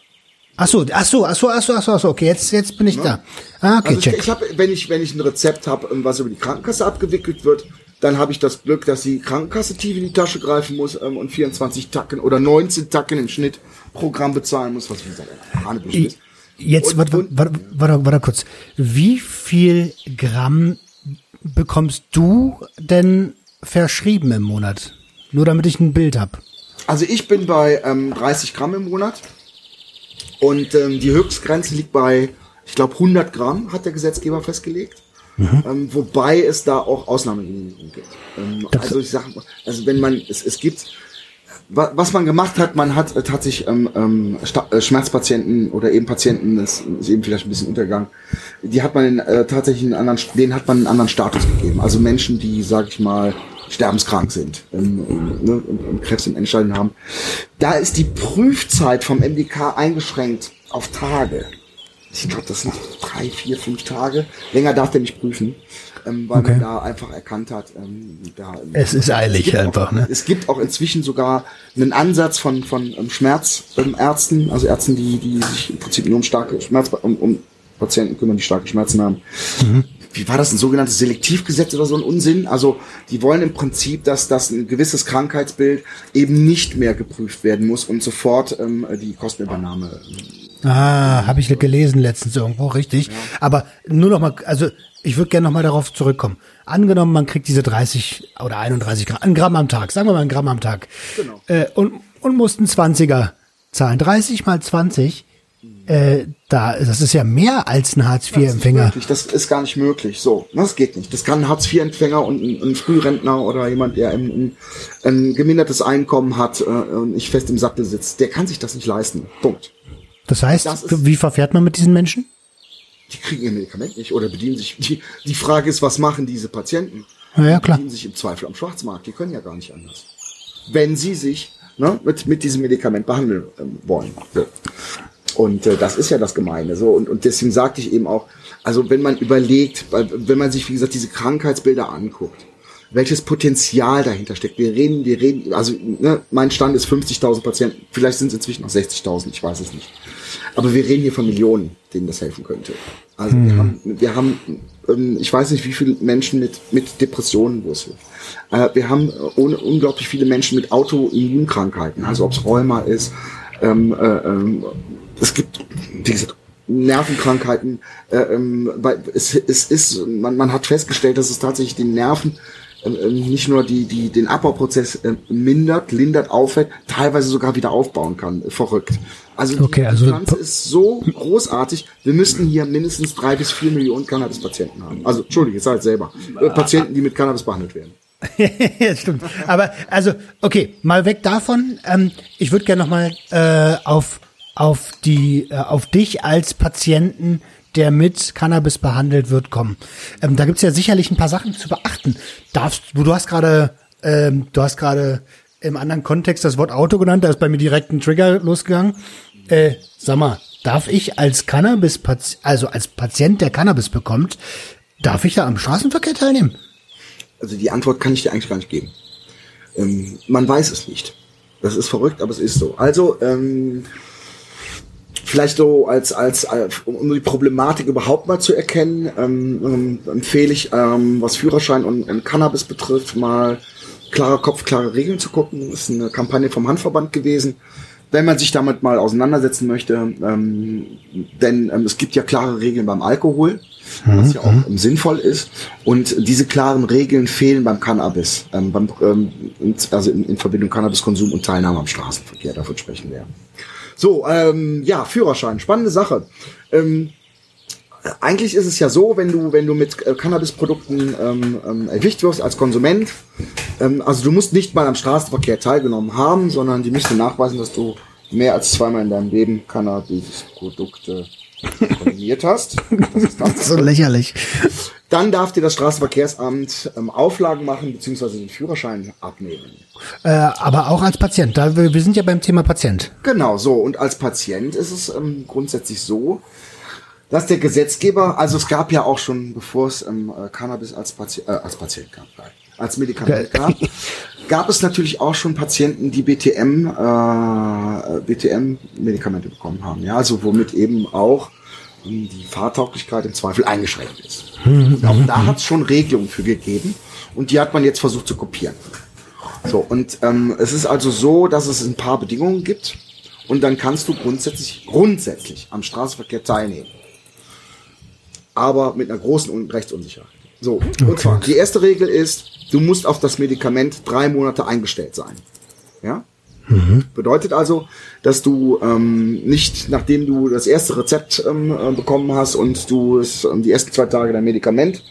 Ach so, ach so, ach so, ach so, ach so, ach so, okay, jetzt, jetzt bin ich da. Ah, okay, Also ich, check. ich habe, wenn ich, wenn ich ein Rezept habe, was über die Krankenkasse abgewickelt wird, dann habe ich das Glück, dass die Krankenkasse tief in die Tasche greifen muss ähm, und 24 Tacken oder 19 Tacken im Schnitt Programm bezahlen muss, was wie gesagt Hanebüchen ist. Jetzt, warte, warte, warte, warte kurz. Wie viel Gramm bekommst du denn verschrieben im Monat? Nur damit ich ein Bild hab. Also ich bin bei ähm, 30 Gramm im Monat und ähm, die Höchstgrenze liegt bei, ich glaube, 100 Gramm hat der Gesetzgeber festgelegt. Ähm, wobei es da auch Ausnahmegenehmigungen gibt. Ähm, also ich sag, mal, also wenn man, es, es gibt, wa- was man gemacht hat, man hat äh, tatsächlich ähm, ähm, äh, Schmerzpatienten oder eben Patienten, das ist eben vielleicht ein bisschen untergegangen, die hat man äh, tatsächlich einen anderen, denen hat man einen anderen Status gegeben. Also Menschen, die, sag ich mal, sterbenskrank sind ähm, ähm, ne, und, und Krebs im Endstadium haben. Da ist die Prüfzeit vom MDK eingeschränkt auf Tage. Ich glaube, das sind drei, vier, fünf Tage. Länger darf der nicht prüfen, ähm, weil Okay. man da einfach erkannt hat, ähm, da, Es ist eilig gibt einfach, auch, ne? Es gibt auch inzwischen sogar einen Ansatz von, von ähm, Schmerzärzten, also Ärzten, die, die sich im Prinzip nur um starke Schmerz, um, um Patienten kümmern, die starke Schmerzen haben. Wie war das, ein sogenanntes Selektivgesetz oder so ein Unsinn? Also die wollen im Prinzip, dass, dass ein gewisses Krankheitsbild eben nicht mehr geprüft werden muss und sofort ähm, die Kostenübernahme. Ah, habe ich gelesen letztens irgendwo, richtig. Aber nur noch mal, also ich würde gerne noch mal darauf zurückkommen. Angenommen, man kriegt diese 30 oder 31 Gramm, ein Gramm am Tag, sagen wir mal ein Gramm am Tag. Genau. Äh, und, und mussten 20er zahlen. 30 mal 20, äh, da, das ist ja mehr als ein Hartz-IV-Empfänger. Möglich, Das ist gar nicht möglich. So, das geht nicht. Das kann ein Hartz-IV-Empfänger und ein, ein Frührentner oder jemand, der ein, ein, ein gemindertes Einkommen hat äh, und nicht fest im Sattel sitzt, der kann sich das nicht leisten. Punkt. Das heißt, Das ist- wie verfährt man mit diesen Menschen? Die kriegen ihr Medikament nicht oder bedienen sich. Die, die Frage ist, was machen diese Patienten? Ja, ja, klar. Die bedienen sich im Zweifel am Schwarzmarkt. Die können ja gar nicht anders. Wenn sie sich ne, mit, mit diesem Medikament behandeln ähm, wollen. So. Und äh, das ist ja das Gemeine. So und, und deswegen sagte ich eben auch, also wenn man überlegt, wenn man sich wie gesagt diese Krankheitsbilder anguckt, welches Potenzial dahinter steckt. Wir reden, wir reden, also ne, mein Stand ist 50.000 Patienten, vielleicht sind es inzwischen noch 60.000, ich weiß es nicht. Aber wir reden hier von Millionen, denen das helfen könnte. Also wir haben, wir haben, ähm, ich weiß nicht, wie viele Menschen mit mit Depressionen, wo es hilft. Äh, wir haben äh, unglaublich viele Menschen mit Autoimmunkrankheiten, also ob es Rheuma ist, ähm, äh, ähm, es gibt, wie gesagt, Nervenkrankheiten. Äh, ähm, weil es, es ist, man, man hat festgestellt, dass es tatsächlich den Nerven nicht nur die, die, den Abbauprozess ähm, mindert, lindert, aufhält, teilweise sogar wieder aufbauen kann. Verrückt. Also die, Okay, also- Pflanze ist so großartig, wir müssten hier mindestens drei bis vier Millionen Cannabis-Patienten haben. Also, Entschuldige, sage es selber. Äh, Patienten, die mit Cannabis behandelt werden. [laughs] ja, stimmt. Aber also, okay, mal weg davon. Ähm, ich würde gerne noch mal äh, auf auf die äh, auf dich als Patienten, der mit Cannabis behandelt wird, kommen. Ähm, da gibt's ja sicherlich ein paar Sachen zu beachten. Darfst du, du hast gerade ähm, du hast gerade im anderen Kontext das Wort Auto genannt, da ist bei mir direkt ein Trigger losgegangen. Äh, sag mal, darf ich als Cannabis also als Patient, der Cannabis bekommt, darf ich da am Straßenverkehr teilnehmen? Also die Antwort kann ich dir eigentlich gar nicht geben. Ähm, man weiß es nicht. Das ist verrückt, aber es ist so. Also, ähm, vielleicht so als, als, als um die Problematik überhaupt mal zu erkennen, ähm, ähm, empfehle ich, ähm, was Führerschein und, und Cannabis betrifft, mal klarer Kopf, klare Regeln zu gucken. Das ist eine Kampagne vom Handverband gewesen. Wenn man sich damit mal auseinandersetzen möchte, ähm, denn ähm, es gibt ja klare Regeln beim Alkohol, was ja auch ähm, sinnvoll ist. Und diese klaren Regeln fehlen beim Cannabis, ähm, beim, ähm, also in, in Verbindung Cannabiskonsum und Teilnahme am Straßenverkehr. Davon sprechen wir. So, ähm, ja, Führerschein, spannende Sache. Ähm, eigentlich ist es ja so, wenn du, wenn du mit äh, Cannabisprodukten ähm, ähm, erwischt wirst als Konsument, ähm, also du musst nicht mal am Straßenverkehr teilgenommen haben, sondern die müssen nachweisen, dass du mehr als zweimal in deinem Leben Cannabisprodukte [laughs] konsumiert hast. Das ist dann, So lächerlich. dann darf dir das Straßenverkehrsamt ähm, Auflagen machen, beziehungsweise den Führerschein abnehmen. Äh, aber auch als Patient. Da, wir wir sind ja beim Thema Patient. Genau, so. Und als Patient ist es ähm, grundsätzlich so, dass der Gesetzgeber, also es gab ja auch schon, bevor es ähm, äh, Cannabis als, Pati äh, als Patient gab, als Medikament gab, gab es natürlich auch schon Patienten, die BTM, äh, BTM-Medikamente bekommen haben. Ja, also womit eben auch ähm, die Fahrtauglichkeit im Zweifel eingeschränkt ist. Und auch da hat es schon Regelungen für gegeben und die hat man jetzt versucht zu kopieren. So, und ähm, es ist also so, dass es ein paar Bedingungen gibt. und dann kannst du grundsätzlich, grundsätzlich am Straßenverkehr teilnehmen. Aber mit einer großen Rechtsunsicherheit. So, okay. und zwar, die erste Regel ist, du musst auf das Medikament drei Monate eingestellt sein. Ja? Mhm. Bedeutet also, dass du ähm, nicht, nachdem du das erste Rezept ähm, äh, bekommen hast und du es, ähm, die ersten zwei Tage dein Medikament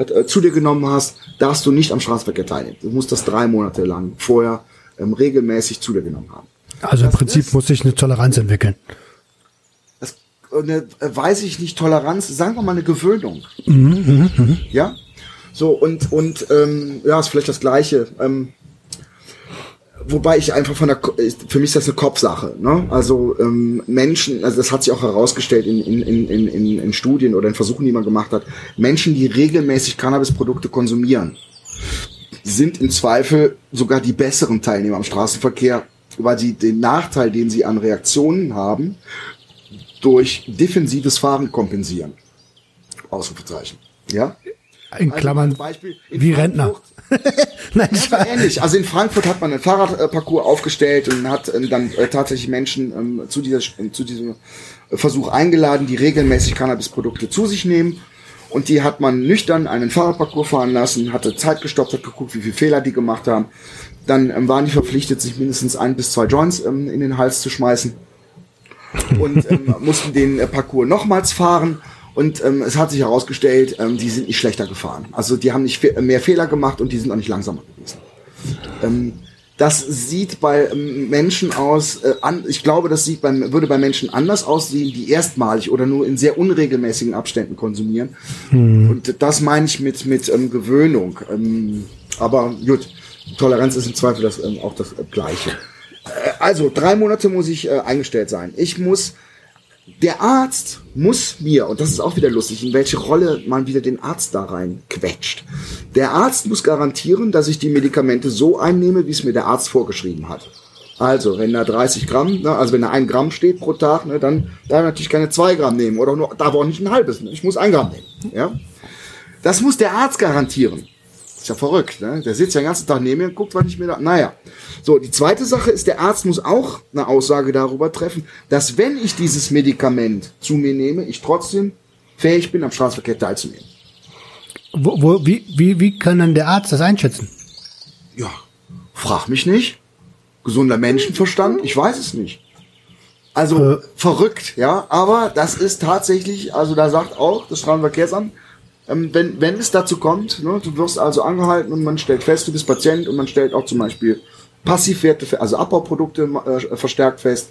äh, zu dir genommen hast, darfst du nicht am Straßenverkehr teilnehmen. Du musst das drei Monate lang vorher ähm, regelmäßig zu dir genommen haben. Also im Prinzip ist, muss sich eine Toleranz entwickeln. Das, eine, äh, weiß ich nicht, Toleranz, sagen wir mal eine Gewöhnung. Mhm, mh, mh. Ja? So, und, und ähm, ja, ist vielleicht das Gleiche. Ähm, wobei ich einfach von der, für mich ist das eine Kopfsache. Ne? Also ähm, Menschen, also das hat sich auch herausgestellt in, in, in, in, in Studien oder in Versuchen, die man gemacht hat, Menschen, die regelmäßig Cannabisprodukte konsumieren, sind im Zweifel sogar die besseren Teilnehmer am Straßenverkehr, weil sie den Nachteil, den sie an Reaktionen haben, durch defensives Fahren kompensieren. Ausrufezeichen. Ja? In also Klammern, also Beispiel, in wie Rentner. [laughs] Nein, ja, so ähnlich. Also in Frankfurt hat man einen Fahrradparcours aufgestellt und hat ähm, dann äh, tatsächlich Menschen ähm, zu, dieser, zu diesem Versuch eingeladen, die regelmäßig Cannabisprodukte zu sich nehmen. Und die hat man nüchtern einen Fahrradparcours fahren lassen, hatte Zeit gestoppt, hat geguckt, wie viele Fehler die gemacht haben. Dann ähm, waren die verpflichtet, sich mindestens ein bis zwei Joints in den Hals zu schmeißen und mussten den äh, Parcours nochmals fahren und ähm, es hat sich herausgestellt, ähm, die sind nicht schlechter gefahren. Also die haben nicht fe mehr Fehler gemacht und die sind auch nicht langsamer gewesen. Ähm, das sieht bei ähm, Menschen aus, äh, an, ich glaube, das sieht beim, würde bei Menschen anders aussehen, die erstmalig oder nur in sehr unregelmäßigen Abständen konsumieren. Hm. Und das meine ich mit, mit ähm, Gewöhnung. Ähm, aber gut, Toleranz ist im Zweifel das, ähm, auch das äh, Gleiche. Äh, also, drei Monate muss ich äh, eingestellt sein. Ich muss der Arzt muss mir, und das ist auch wieder lustig, in welche Rolle man wieder den Arzt da rein quetscht. Der Arzt muss garantieren, dass ich die Medikamente so einnehme, wie es mir der Arzt vorgeschrieben hat. Also, wenn da 30 Gramm, ne, also wenn da ein Gramm steht pro Tag, ne, dann darf ich natürlich keine zwei Gramm nehmen oder nur, darf auch nicht ein halbes, ich muss ein Gramm nehmen. Ja? Das muss der Arzt garantieren. Ist ja verrückt, ne? Der sitzt ja den ganzen Tag neben mir und guckt, was ich mir da. Naja. So, die zweite Sache ist, der Arzt muss auch eine Aussage darüber treffen, dass wenn ich dieses Medikament zu mir nehme, ich trotzdem fähig bin, am Straßenverkehr teilzunehmen. Wo, wo, wie, wie, wie kann dann der Arzt das einschätzen? Ja, frag mich nicht. Gesunder Menschenverstand? Ich weiß es nicht. Also äh. verrückt, ja. Aber das ist tatsächlich, also da sagt auch das Straßenverkehrsamt, ähm, wenn, wenn es dazu kommt, ne, du wirst also angehalten und man stellt fest, du bist Patient und man stellt auch zum Beispiel Passivwerte, also Abbauprodukte äh, verstärkt fest,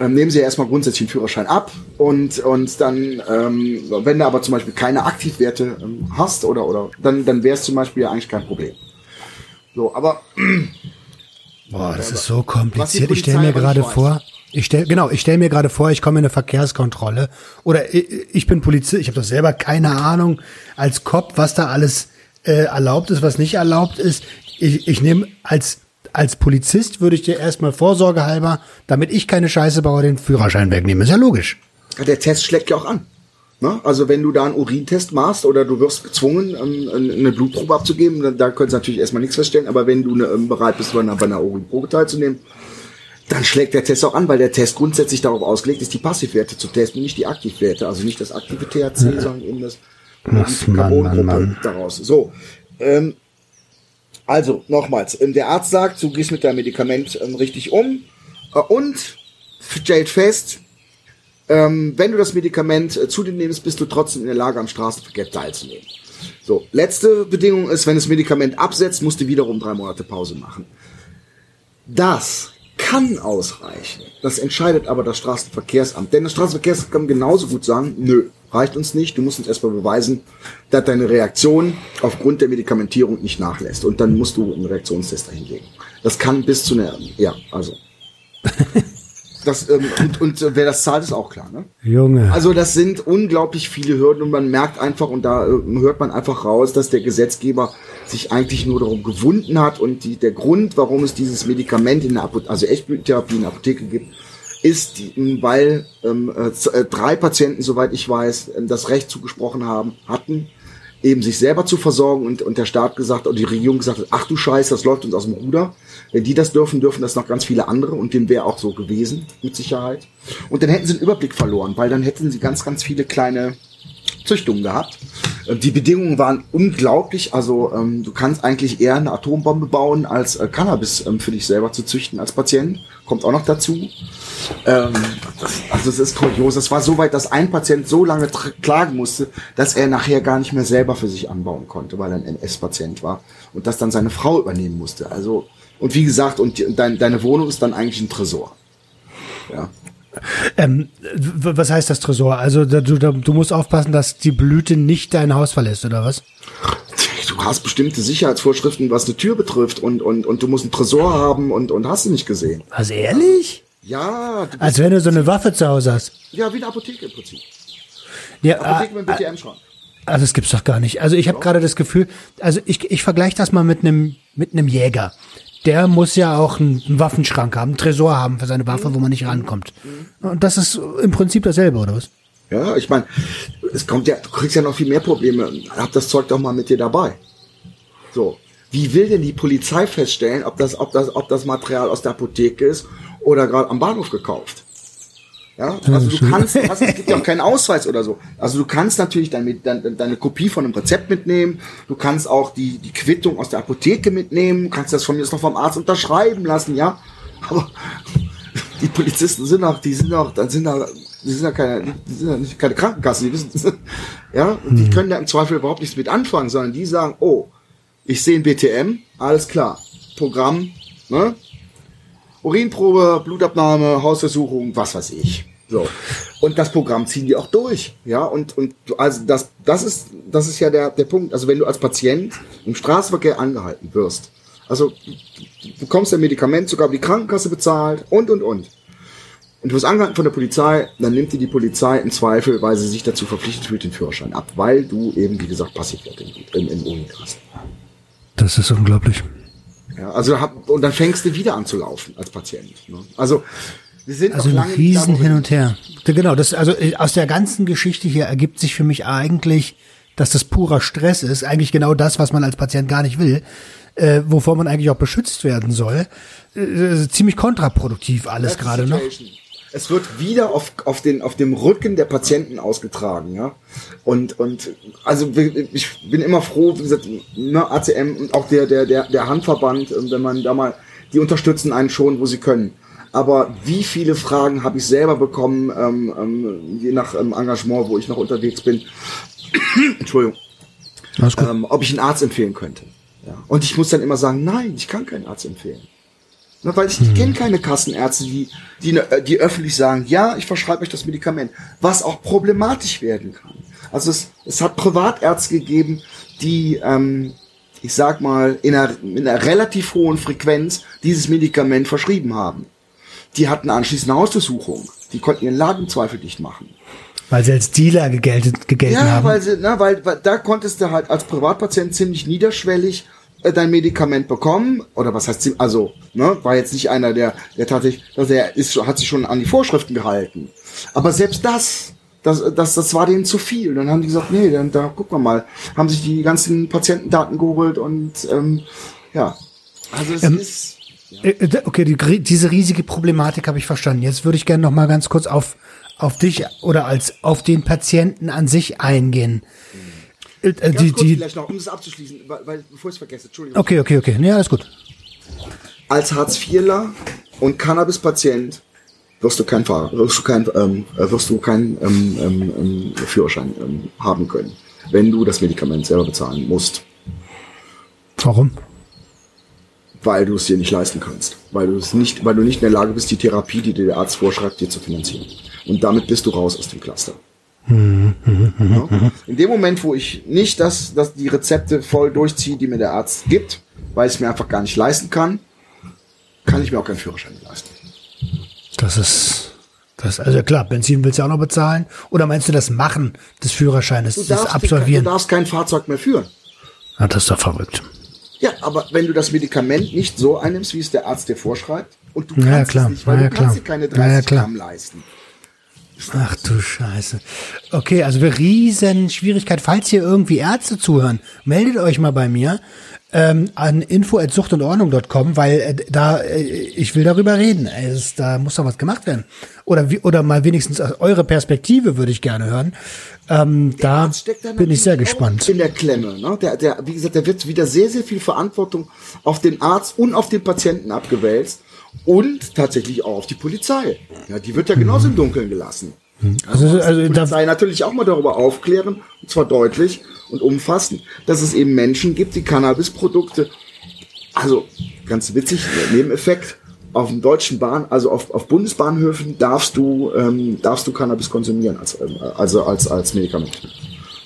ähm, nehmen Sie ja erstmal grundsätzlich den Führerschein ab und, und dann, ähm, wenn du aber zum Beispiel keine Aktivwerte ähm, hast oder, oder dann, dann wäre es zum Beispiel ja eigentlich kein Problem. So, aber Boah, das ist so kompliziert. Ich stelle mir gerade vor, ich stell, genau, ich stelle mir gerade vor, ich komme in eine Verkehrskontrolle oder ich, ich bin Polizist, ich habe doch selber keine Ahnung als Cop, was da alles äh, erlaubt ist, was nicht erlaubt ist. Ich, ich nehme als als Polizist würde ich dir erstmal vorsorgehalber, damit ich keine Scheiße baue, den Führerschein wegnehmen. Ist ja logisch. Der Test schlägt ja auch an. Ne? Also wenn du da einen Urintest machst oder du wirst gezwungen, ähm, eine Blutprobe abzugeben, da können sie natürlich erstmal nichts feststellen, aber wenn du ähm, bereit bist, bei einer Urinprobe teilzunehmen, dann schlägt der Test auch an, weil der Test grundsätzlich darauf ausgelegt ist, die Passivwerte zu testen, nicht die Aktivwerte. Also nicht das aktive THC, ja. sondern eben das Carbongruppe daraus. So. Ähm, also, nochmals, ähm, der Arzt sagt, du gehst mit deinem Medikament ähm, richtig um äh, und stellt fest, ähm, wenn du das Medikament äh, zu dir nimmst, bist du trotzdem in der Lage, am Straßenverkehr teilzunehmen. So, letzte Bedingung ist, wenn das Medikament absetzt, musst du wiederum drei Monate Pause machen. Das kann ausreichen. Das entscheidet aber das Straßenverkehrsamt. Denn das Straßenverkehrsamt kann genauso gut sagen, nö, reicht uns nicht, du musst uns erstmal beweisen, dass deine Reaktion aufgrund der Medikamentierung nicht nachlässt. Und dann musst du einen Reaktionstest dahinlegen. Das kann bis zu einer, ja, also. [laughs] Das, ähm, und, und äh, wer das zahlt, ist auch klar, ne? Junge. Also das sind unglaublich viele Hürden und man merkt einfach, und da äh, hört man einfach raus, dass der Gesetzgeber sich eigentlich nur darum gewunden hat und die, der Grund, warum es dieses Medikament in der Apotheke, also Echtblütentherapie in der Apotheke gibt, ist, weil ähm, äh, äh drei Patienten, soweit ich weiß, äh, das Recht zugesprochen haben, hatten, eben sich selber zu versorgen und, und der Staat gesagt und die Regierung gesagt hat, ach du Scheiße, das läuft uns aus dem Ruder. Wenn die das dürfen, dürfen das noch ganz viele andere und dem wäre auch so gewesen, mit Sicherheit. Und dann hätten sie den Überblick verloren, weil dann hätten sie ganz, ganz viele kleine Züchtungen gehabt. Äh, Die Bedingungen waren unglaublich. Also ähm, du kannst eigentlich eher eine Atombombe bauen, als äh, Cannabis ähm, für dich selber zu züchten als Patient. Kommt auch noch dazu. Ähm, also es ist kurios. Es war so weit, dass ein Patient so lange klagen musste, dass er nachher gar nicht mehr selber für sich anbauen konnte, weil er ein NS-Patient war und das dann seine Frau übernehmen musste. Also und wie gesagt, und, die, und dein, deine Wohnung ist dann eigentlich ein Tresor. Ja. Ähm, was heißt das Tresor? Also da, du, da, du musst aufpassen, dass die Blüte nicht dein Haus verlässt, oder was? du hast bestimmte Sicherheitsvorschriften, was eine Tür betrifft und, und, und du musst einen Tresor haben und, und hast du nicht gesehen. Was, ehrlich? Ja, Als wenn du so eine Waffe zu Hause hast. ja, wie eine Apotheke im Prinzip. Ja, Apotheke mit BTM-Schrank. also das gibt's doch gar nicht. Also ich habe gerade das Gefühl, also ich, ich vergleiche das mal mit einem mit einem Jäger. Der muss ja auch einen, Waffenschrank haben, einen Tresor haben für seine Waffe, wo man nicht rankommt. Und das ist im Prinzip dasselbe, oder was? Ja, ich meine, es kommt ja, du kriegst ja noch viel mehr Probleme. Hab das Zeug doch mal mit dir dabei. So. Wie will denn die Polizei feststellen, ob das, ob das, ob das Material aus der Apotheke ist oder gerade am Bahnhof gekauft? Ja, also du kannst, hast, es gibt ja auch keinen [laughs] Ausweis oder so. Also du kannst natürlich deine, deine, deine Kopie von einem Rezept mitnehmen. Du kannst auch die, die Quittung aus der Apotheke mitnehmen. Du kannst das von mir jetzt noch vom Arzt unterschreiben lassen, ja. Aber [laughs] die Polizisten sind auch, die sind auch, dann sind da, die sind ja keine, die sind ja nicht keine Krankenkassen, die wissen, [laughs] ja, und die können da im Zweifel überhaupt nichts mit anfangen, sondern die sagen, oh, ich sehe ein BTM, alles klar, Programm, ne? Urinprobe, Blutabnahme, Hausversuchung, was weiß ich. So. Und das Programm ziehen die auch durch. Ja, und, und also das, das ist, das ist ja der, der Punkt. Also wenn du als Patient im Straßenverkehr angehalten wirst, also du bekommst ein Medikament, sogar die Krankenkasse bezahlt und, und, und. Und du wirst angehalten von der Polizei, dann nimmt dir die Polizei im Zweifel, weil sie sich dazu verpflichtet fühlt, den Führerschein ab, weil du eben, wie gesagt, Passivwert im, im, im Urin hast. Das ist unglaublich. Ja, also hab, und dann fängst du wieder an zu laufen als Patient. Ne? Also wir sind Also ein Riesen hin und her. Genau, das also äh, aus der ganzen Geschichte hier ergibt sich für mich eigentlich, dass das purer Stress ist, eigentlich genau das, was man als Patient gar nicht will, äh, wovor man eigentlich auch beschützt werden soll. Äh, ziemlich kontraproduktiv alles gerade noch. Es wird wieder auf, auf, den, auf dem Rücken der Patienten ausgetragen, ja. Und, und also ich bin immer froh, wie gesagt, ne, ACM und auch der, der, der, der Handverband, äh, wenn man da mal, die unterstützen einen schon, wo sie können. Aber wie viele Fragen habe ich selber bekommen, ähm, ähm, je nach ähm, Engagement, wo ich noch unterwegs bin. [coughs] Entschuldigung ähm, ob ich einen Arzt empfehlen könnte. Ja. Und ich muss dann immer sagen, nein, ich kann keinen Arzt empfehlen. Na, weil ich, ich kenne keine Kassenärzte, die, die, äh, die öffentlich sagen, ja, ich verschreibe euch das Medikament, was auch problematisch werden kann. Also es, es hat Privatärzte gegeben, die, ähm, ich sag mal, in einer, in einer relativ hohen Frequenz dieses Medikament verschrieben haben. Die hatten anschließend eine Hausdurchsuchung. Die konnten ihren Laden im Zweifel dicht machen. Weil sie als Dealer gegeltet, gegelten Ja, haben. weil, sie, na, weil, weil da konntest du halt als Privatpatient ziemlich niederschwellig dein Medikament bekommen? Oder was heißt also ne war jetzt nicht einer der der tatsächlich also der ist hat sich schon an die Vorschriften gehalten. Aber selbst das das das das war denen zu viel. Dann haben die gesagt nee dann da gucken wir mal haben sich die ganzen Patientendaten geholt und ähm, ja. Also es ist Äh, äh, Okay, die, diese riesige Problematik habe ich verstanden. Jetzt würde ich gerne noch mal ganz kurz auf auf dich oder als auf den Patienten an sich eingehen. Äh, äh, die, kurz die, vielleicht noch um es abzuschließen weil, weil bevor ich es vergesse Entschuldigung okay, okay, okay. Nee, alles gut. als Hartz-IVler und Cannabis-Patient wirst du kein Fahrer, wirst du kein, ähm, äh, wirst du keinen ähm, ähm, ähm, Führerschein ähm, haben können, wenn du das Medikament selber bezahlen musst, Warum? weil du es dir nicht leisten kannst, weil du es nicht, weil du nicht in der Lage bist, die Therapie, die dir der Arzt vorschreibt, dir zu finanzieren. Und damit bist du raus aus dem Cluster. Ja? In dem Moment, wo ich nicht das, das die Rezepte voll durchziehe, die mir der Arzt gibt, weil ich es mir einfach gar nicht leisten kann, kann ich mir auch keinen Führerschein leisten. Das ist das also klar, Benzin willst du auch noch bezahlen oder meinst du das Machen des Führerscheines, Du das Absolvieren? du darfst kein Fahrzeug mehr führen. Ah, das ist doch verrückt. Ja, aber wenn du das Medikament nicht so einnimmst, wie es der Arzt dir vorschreibt, und du Ja, kannst klar. es nicht, weil Ja, du kannst dir keine Ja, 30 klar. Gramm leisten, Ach du Scheiße. Okay, also wir riesen Schwierigkeit. Falls hier irgendwie Ärzte zuhören, meldet euch mal bei mir ähm, an info@suchtundordnung.com, weil äh, da äh, ich will darüber reden. Es, da muss doch was gemacht werden. Oder wie, oder mal wenigstens eure Perspektive würde ich gerne hören. Ähm, da bin ich sehr gespannt. In der Klemme. Ne? Der, der, wie gesagt, da wird wieder sehr, sehr viel Verantwortung auf den Arzt und auf den Patienten abgewälzt und tatsächlich auch auf die Polizei. Ja, die wird ja genauso im Dunkeln gelassen. Also, also, also die Polizei natürlich auch mal darüber aufklären, und zwar deutlich und umfassend, dass es eben Menschen gibt, die Cannabisprodukte, also ganz witzig, Nebeneffekt, auf dem deutschen Bahn, also auf, auf Bundesbahnhöfen darfst du ähm, darfst du Cannabis konsumieren als ähm, also als als Medikament.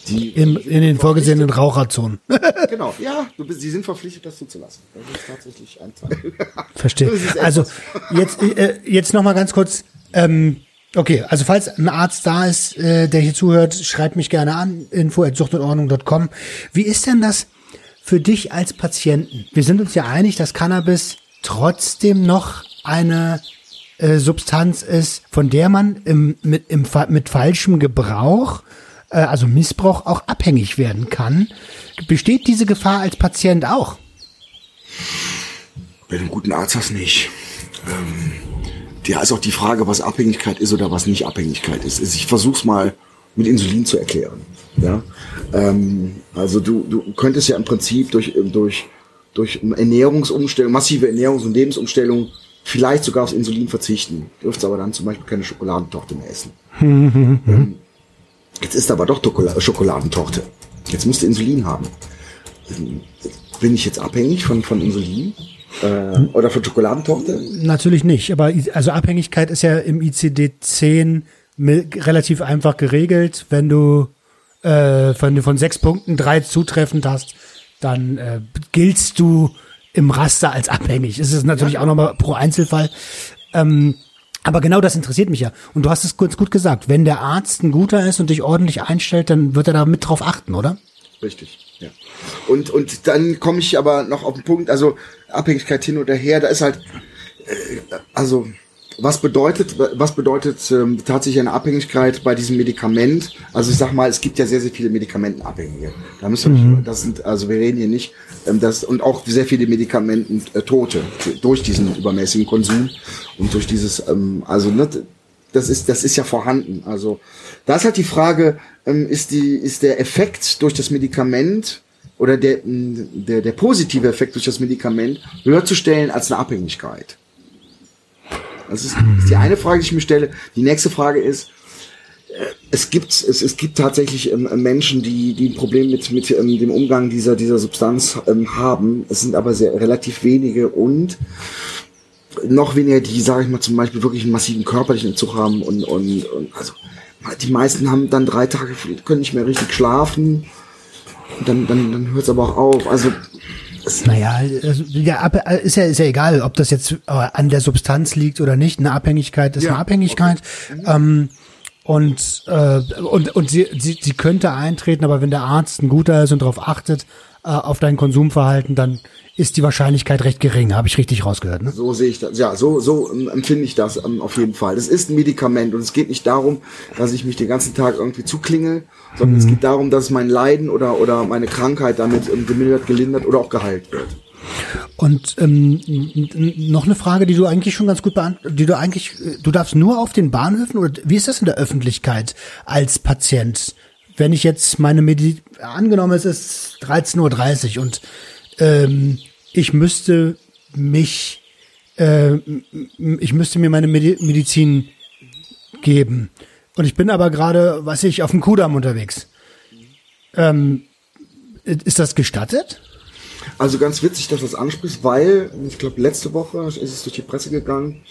Die, Im, in den vorgesehenen Raucherzonen. [laughs] genau, ja, du bist, sie sind verpflichtet, das zuzulassen. Das ist tatsächlich ein Teil. [laughs] Verstehe. Also [laughs] jetzt äh, jetzt noch mal ganz kurz. Ähm, Okay, also falls ein Arzt da ist, äh, der hier zuhört, schreibt mich gerne an, info.suchtundordnung.com. Wie ist denn das für dich als Patienten? Wir sind uns ja einig, dass Cannabis trotzdem noch eine äh, Substanz ist, von der man im, mit, im, mit falschem Gebrauch, äh, also Missbrauch, auch abhängig werden kann. Besteht diese Gefahr als Patient auch? Bei einem guten Arzt hast nicht. Ähm ja, ist auch die Frage, was Abhängigkeit ist oder was nicht Abhängigkeit ist. Ich versuch's mal mit Insulin zu erklären. Ja, ähm, also du, du könntest ja im Prinzip durch durch durch Ernährungsumstellung, massive Ernährungs- und Lebensumstellung vielleicht sogar aufs Insulin verzichten. Dürftest aber dann zum Beispiel keine Schokoladentorte mehr essen. [laughs] ähm, jetzt ist aber doch Schokoladentorte. Jetzt musst du Insulin haben. Ähm, bin ich jetzt abhängig von von Insulin? Äh, oder von Schokoladentorte? Natürlich nicht, aber also Abhängigkeit ist ja im ICD-10 relativ einfach geregelt. Wenn du äh, von, von sechs Punkten drei zutreffend hast, dann äh, giltst du im Raster als abhängig. Es ist natürlich ja. auch nochmal pro Einzelfall. Ähm, aber genau das interessiert mich ja. Und du hast es kurz gut gesagt. Wenn der Arzt ein guter ist und dich ordentlich einstellt, dann wird er da mit drauf achten, oder? Richtig, ja. Und, und dann komme ich aber noch auf den Punkt, also Abhängigkeit hin oder her, da ist halt, äh, also was bedeutet, was bedeutet ähm, tatsächlich eine Abhängigkeit bei diesem Medikament? Also ich sag mal, es gibt ja sehr, sehr viele Medikamentenabhängige. Da müssen wir mhm. das sind, also wir reden hier nicht, ähm, das und auch sehr viele Medikamenten äh, Tote durch diesen übermäßigen Konsum und durch dieses, ähm, also ne, das ist, das ist ja vorhanden. Also da ist halt die Frage, ähm, ist die, ist der Effekt durch das Medikament oder der, der, der positive Effekt durch das Medikament höher zu stellen als eine Abhängigkeit? Das ist, ist die eine Frage, die ich mir stelle. Die nächste Frage ist, äh, es gibt es, es gibt tatsächlich ähm, Menschen, die die ein Problem mit mit ähm, dem Umgang dieser dieser Substanz ähm, haben. Es sind aber sehr relativ wenige und noch weniger, die sage ich mal zum Beispiel wirklich einen massiven körperlichen Entzug haben und und, und also die meisten haben dann drei Tage können nicht mehr richtig schlafen. Und dann dann dann hört es aber auch auf. Also naja, also, ja, ist ja, ist ja egal, ob das jetzt äh, an der Substanz liegt oder nicht. Eine Abhängigkeit ist ja, eine Abhängigkeit. Okay. Ähm, und, äh, und, und sie, sie, sie könnte eintreten, aber wenn der Arzt ein guter ist und darauf achtet, äh, auf dein Konsumverhalten, dann ist die Wahrscheinlichkeit recht gering. Habe ich richtig rausgehört, ne? So sehe ich das. Ja, so, so ähm, empfinde ich das ähm, auf jeden Fall. Das ist ein Medikament und es geht nicht darum, dass ich mich den ganzen Tag irgendwie zuklingel, sondern mhm. es geht darum, dass mein Leiden oder, oder meine Krankheit damit ähm, gemildert, gelindert oder auch geheilt wird. Und ähm, noch eine Frage, die du eigentlich schon ganz gut beantwortet, die du eigentlich, du darfst nur auf den Bahnhöfen oder wie ist das in der Öffentlichkeit als Patient? Wenn ich jetzt meine Medi angenommen es ist 13.30 Uhr und ähm, ich müsste mich, äh, ich müsste mir meine Medi Medizin geben. Und ich bin aber gerade, was ich, auf dem Kudamm unterwegs. Ähm, ist das gestattet? Also ganz witzig, dass du das ansprichst, weil, ich glaube, letzte Woche ist es durch die Presse gegangen,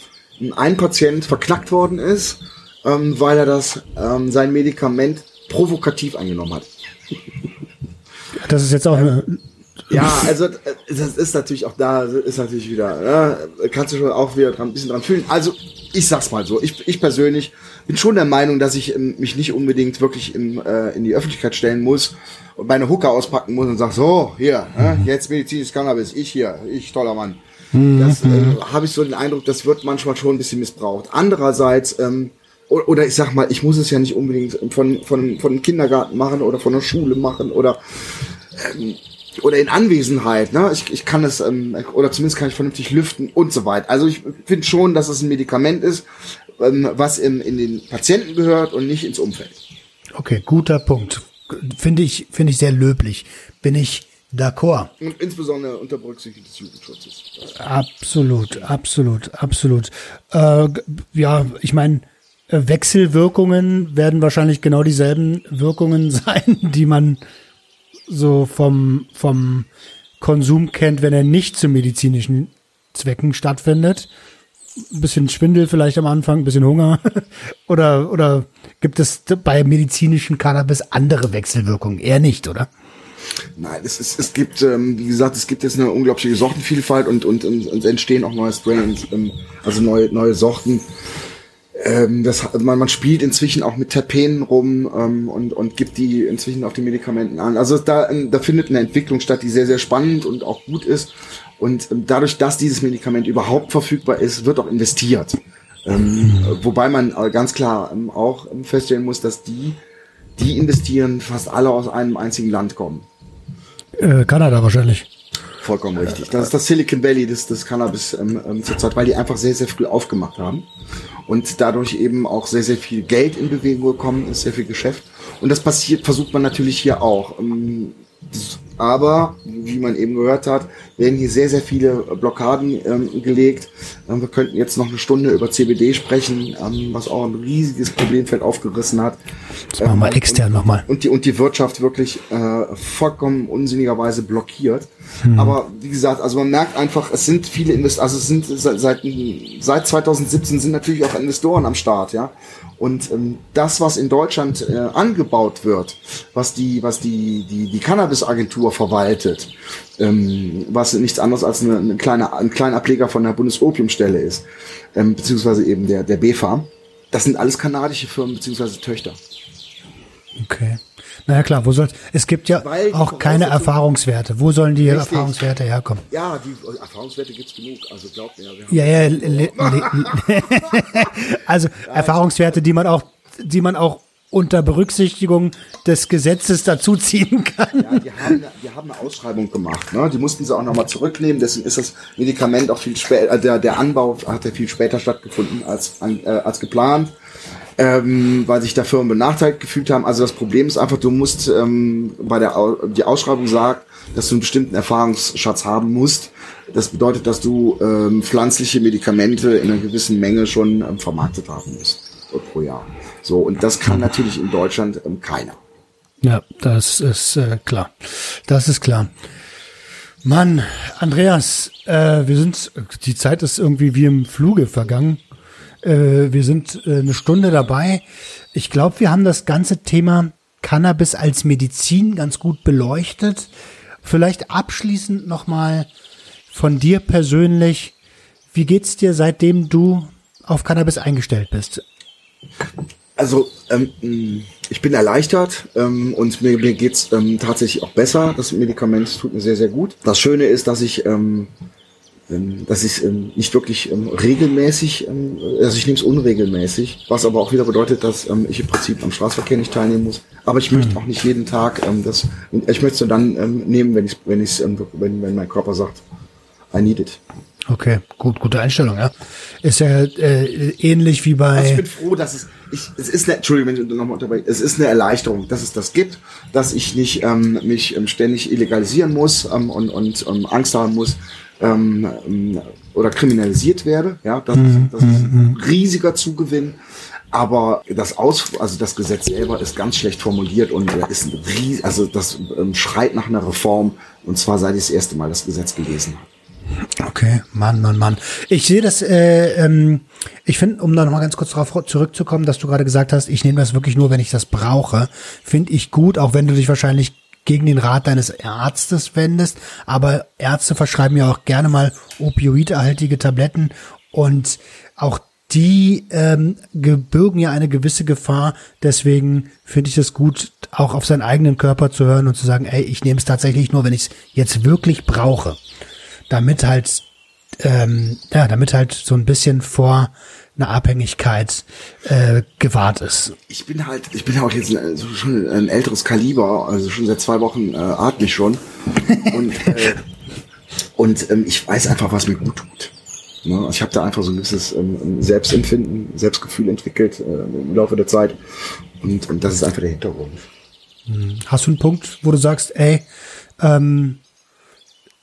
ein Patient verknackt worden ist, ähm, weil er das, ähm, sein Medikament provokativ eingenommen hat. Das ist jetzt auch eine ja, also äh, das ist natürlich auch da, ist natürlich wieder, ja, kannst du schon auch wieder dran, ein bisschen dran fühlen. Also ich sag's mal so, ich, ich persönlich bin schon der Meinung, dass ich ähm, mich nicht unbedingt wirklich im, äh, in die Öffentlichkeit stellen muss und meine Hooker auspacken muss und sag so, hier, mhm. jetzt medizinisches Cannabis, ich hier, ich toller Mann. Das äh, habe ich so den Eindruck, das wird manchmal schon ein bisschen missbraucht. Andererseits ähm, oder ich sag mal, ich muss es ja nicht unbedingt von, von, von einem Kindergarten machen oder von der Schule machen oder, ähm, oder in Anwesenheit, ne? Ich, ich kann es, ähm, oder zumindest kann ich vernünftig lüften und so weiter. Also ich finde schon, dass es ein Medikament ist, ähm, was in, in den Patienten gehört und nicht ins Umfeld. Okay, guter Punkt. Finde ich, finde ich sehr löblich. Bin ich d'accord. Und insbesondere unter Berücksichtigung des Jugendschutzes. Absolut, absolut, absolut. Äh, ja, ich meine, Wechselwirkungen werden wahrscheinlich genau dieselben Wirkungen [laughs] sein, die man so vom, vom Konsum kennt, wenn er nicht zu medizinischen Zwecken stattfindet. Ein bisschen Schwindel vielleicht am Anfang, ein bisschen Hunger. [laughs] oder, oder gibt es bei medizinischen Cannabis andere Wechselwirkungen? Eher nicht, oder? Nein, es, ist, es gibt, ähm, wie gesagt, es gibt jetzt eine unglaubliche Sortenvielfalt und, und, und, und entstehen auch neue Strains, ähm, also neue, neue Sorten. Ähm, das, man, man spielt inzwischen auch mit Terpenen rum ähm, und, und gibt die inzwischen auf die Medikamenten an. Also da, ähm, da findet eine Entwicklung statt, die sehr, sehr spannend und auch gut ist. Und ähm, dadurch, dass dieses Medikament überhaupt verfügbar ist, wird auch investiert. Ähm, wobei man ganz klar ähm, auch feststellen muss, dass die, die investieren, fast alle aus einem einzigen Land kommen. Äh, Kanada wahrscheinlich. Vollkommen richtig. Das ist das Silicon Valley des, des Cannabis ähm, ähm, zurzeit, weil die einfach sehr, sehr früh aufgemacht haben und dadurch eben auch sehr, sehr viel Geld in Bewegung gekommen ist, sehr viel Geschäft. Und das passiert, versucht man natürlich hier auch. Ähm, aber, wie man eben gehört hat, werden hier sehr, sehr viele Blockaden ähm, gelegt. Ähm, wir könnten jetzt noch eine Stunde über CBD sprechen, ähm, was auch ein riesiges Problemfeld aufgerissen hat. Das machen wir extern nochmal. Und die, und die Wirtschaft wirklich äh, vollkommen unsinnigerweise blockiert. Hm. Aber wie gesagt, also man merkt einfach, es sind viele Investoren, also es sind seit, seit, seit 2017 sind natürlich auch Investoren am Start, ja. Und ähm, das, was in Deutschland äh, angebaut wird, was die, was die, die, die Cannabis-Agentur verwaltet, ähm, was nichts anderes als eine, eine kleine, ein kleiner Ableger von der Bundesopiumstelle ist, ähm, beziehungsweise eben der, der BFA, das sind alles kanadische Firmen beziehungsweise Töchter. Okay. Naja klar, wo soll es gibt ja Weil auch keine Erfahrungswerte. Wo sollen die Richtig. Erfahrungswerte herkommen? Ja, die Erfahrungswerte gibt's genug. Also glaubt mir. Ja, ja. [laughs] also [laughs] ja, Erfahrungswerte, die man auch, die man auch unter Berücksichtigung des Gesetzes dazuziehen kann. Ja, die haben, die haben eine Ausschreibung gemacht. Ne? Die mussten sie auch nochmal zurücknehmen. Deswegen ist das Medikament auch viel später, äh, der, der Anbau hat ja viel später stattgefunden als, äh, als geplant ähm, weil sich da Firmen benachteiligt gefühlt haben. Also das Problem ist einfach, du musst ähm, bei der die Ausschreibung sagt, dass du einen bestimmten Erfahrungsschatz haben musst. Das bedeutet, dass du ähm, pflanzliche Medikamente in einer gewissen Menge schon ähm, vermarktet haben musst pro Jahr. So und das kann natürlich in Deutschland ähm, keiner. Ja, das ist äh, klar. Das ist klar. Mann, Andreas, äh, wir sind, die Zeit ist irgendwie wie im Fluge vergangen. Äh, wir sind äh, eine Stunde dabei. Ich glaube, wir haben das ganze Thema Cannabis als Medizin ganz gut beleuchtet. Vielleicht abschließend nochmal von dir persönlich. Wie geht's dir, seitdem du auf Cannabis eingestellt bist? Also, ähm, ich bin erleichtert ähm, und mir, mir geht's ähm, tatsächlich auch besser. Das Medikament tut mir sehr, sehr gut. Das Schöne ist, dass ich ähm, das ist ähm, nicht wirklich ähm, regelmäßig, also ich nehme es unregelmäßig, was aber auch wieder bedeutet, dass ich im Prinzip am Straßenverkehr nicht teilnehmen muss. Aber ich möchte hm. auch nicht jeden Tag das, ich möchte es dann nehmen, wenn ich, wenn ich, wenn, wenn mein Körper sagt, I need it. Okay, gut, gute Einstellung, ja. Ist ja äh, ähnlich wie bei. Also ich bin froh, dass es, ich, es ist eine, Entschuldigung, wenn ich nochmal unterbreche, es ist eine Erleichterung, dass es das gibt, dass ich nicht ähm, mich ähm, ständig illegalisieren muss ähm, und, und ähm, Angst haben muss, ähm, ähm, oder kriminalisiert werde. Ja, das, mhm. das ist ein mhm. riesiger Zugewinn. Aber das Aus, also das Gesetz selber ist ganz schlecht formuliert und ist ein ries also das ähm, schreit nach einer Reform und zwar seit ich das erste Mal das Gesetz gelesen habe. Okay, Mann, Mann, Mann. Ich sehe das, äh, ähm, ich finde, um da nochmal ganz kurz darauf zurückzukommen, dass du gerade gesagt hast, ich nehme das wirklich nur, wenn ich das brauche, finde ich gut, auch wenn du dich wahrscheinlich gegen den Rat deines Arztes wendest. Aber Ärzte verschreiben ja auch gerne mal opioidhaltige Tabletten und auch die ähm, gebürgen ja eine gewisse Gefahr. Deswegen finde ich es gut, auch auf seinen eigenen Körper zu hören und zu sagen, ey, ich nehme es tatsächlich nur, wenn ich es jetzt wirklich brauche. Damit halt ähm, ja, damit halt so ein bisschen vor einer Abhängigkeit äh, gewahrt ist. Ich bin halt, ich bin auch jetzt ein, schon ein älteres Kaliber, also schon seit zwei Wochen äh, atme ich schon. [laughs] Und, äh, und ähm, ich weiß einfach, was mir gut tut. Ne? Also ich habe da einfach so ein gewisses ähm, Selbstempfinden, Selbstgefühl entwickelt äh, im Laufe der Zeit. Und, und das ist einfach der Hintergrund. Hast du einen Punkt, wo du sagst, ey, ähm,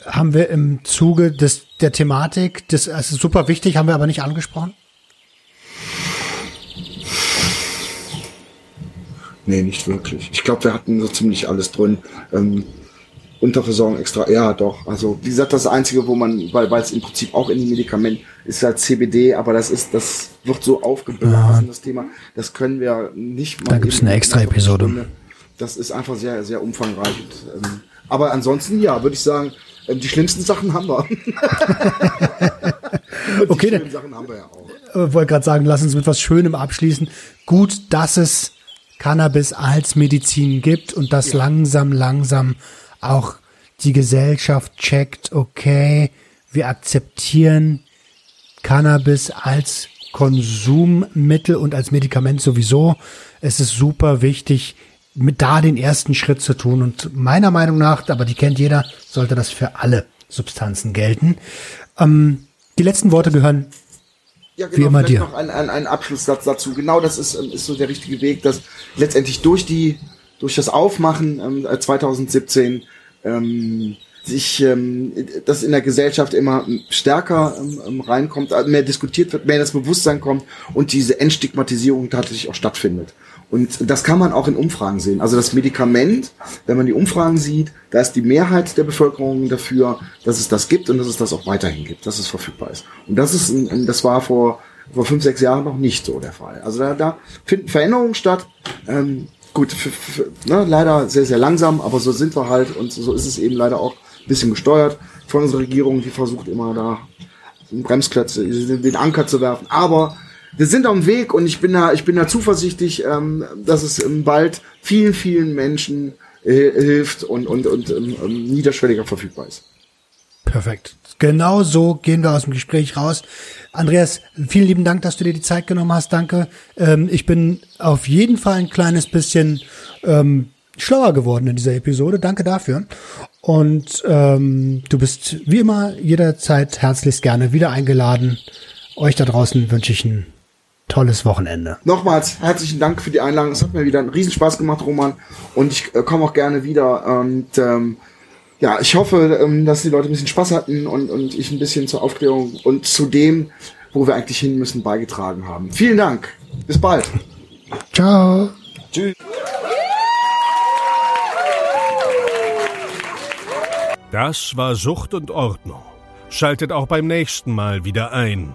haben wir im Zuge des, der Thematik, das, ist super wichtig, haben wir aber nicht angesprochen? Nee, nicht wirklich. Ich glaube, wir hatten so ziemlich alles drin. Ähm, Unterversorgung extra, ja doch. Also wie gesagt, das Einzige, wo man, weil es im Prinzip auch in die Medikament ist halt CBD, aber das ist, das wird so aufgeblasen, das Thema. Das können wir nicht mal. Da gibt's eben eine in extra Episode. Das ist einfach sehr, sehr umfangreich. Und, ähm, aber ansonsten, ja, würde ich sagen, die schlimmsten Sachen haben wir. [laughs] Die Okay, schönen Sachen haben wir ja auch. äh, wollte gerade sagen, lass uns mit was Schönem abschließen. Gut, dass es Cannabis als Medizin gibt und dass langsam, langsam auch die Gesellschaft checkt, okay, wir akzeptieren Cannabis als Konsummittel und als Medikament sowieso. Es ist super wichtig, mit da den ersten Schritt zu tun. Und meiner Meinung nach, aber die kennt jeder, sollte das für alle Substanzen gelten. Ähm, die letzten Worte gehören Ja, Wie immer dir. noch ein, ein, ein Abschlusssatz dazu. Genau das ist, ähm, ist so der richtige Weg, dass letztendlich durch die, durch das Aufmachen ähm, äh, 2017 ähm, sich ähm, das in der Gesellschaft immer stärker ähm, ähm, reinkommt, äh, mehr diskutiert wird, mehr das Bewusstsein kommt und diese Entstigmatisierung tatsächlich auch stattfindet. Und das kann man auch in Umfragen sehen. Also das Medikament, wenn man die Umfragen sieht, da ist die Mehrheit der Bevölkerung dafür, dass es das gibt und dass es das auch weiterhin gibt, dass es verfügbar ist. Und das ist, das war vor, vor fünf, sechs Jahren noch nicht so der Fall. Also da, da finden Veränderungen statt. Ähm, gut, f- f- ne, leider sehr, sehr langsam, aber so sind wir halt und so ist es eben leider auch ein bisschen gesteuert von unserer Regierung, die versucht immer da Bremsklötze, den Anker zu werfen. Aber wir sind auf dem Weg und ich bin da, ich bin da zuversichtlich, ähm, dass es ähm, bald vielen, vielen Menschen äh, hilft und, und, und ähm, ähm, niederschwelliger verfügbar ist. Perfekt. Genau so gehen wir aus dem Gespräch raus. Andreas, vielen lieben Dank, dass du dir die Zeit genommen hast. Danke. Ähm, ich bin auf jeden Fall ein kleines bisschen ähm, schlauer geworden in dieser Episode. Danke dafür. Und ähm, du bist wie immer jederzeit herzlichst gerne wieder eingeladen. Euch da draußen wünsche ich ein tolles Wochenende. Nochmals herzlichen Dank für die Einladung. Es hat mir wieder einen Riesenspaß gemacht, Roman. Und ich äh, komme auch gerne wieder. Und ähm, ja, ich hoffe, ähm, dass die Leute ein bisschen Spaß hatten und, und ich ein bisschen zur Aufklärung und zu dem, wo wir eigentlich hin müssen, beigetragen haben. Vielen Dank. Bis bald. Ciao. Tschüss. Das war Sucht und Ordnung. Schaltet auch beim nächsten Mal wieder ein.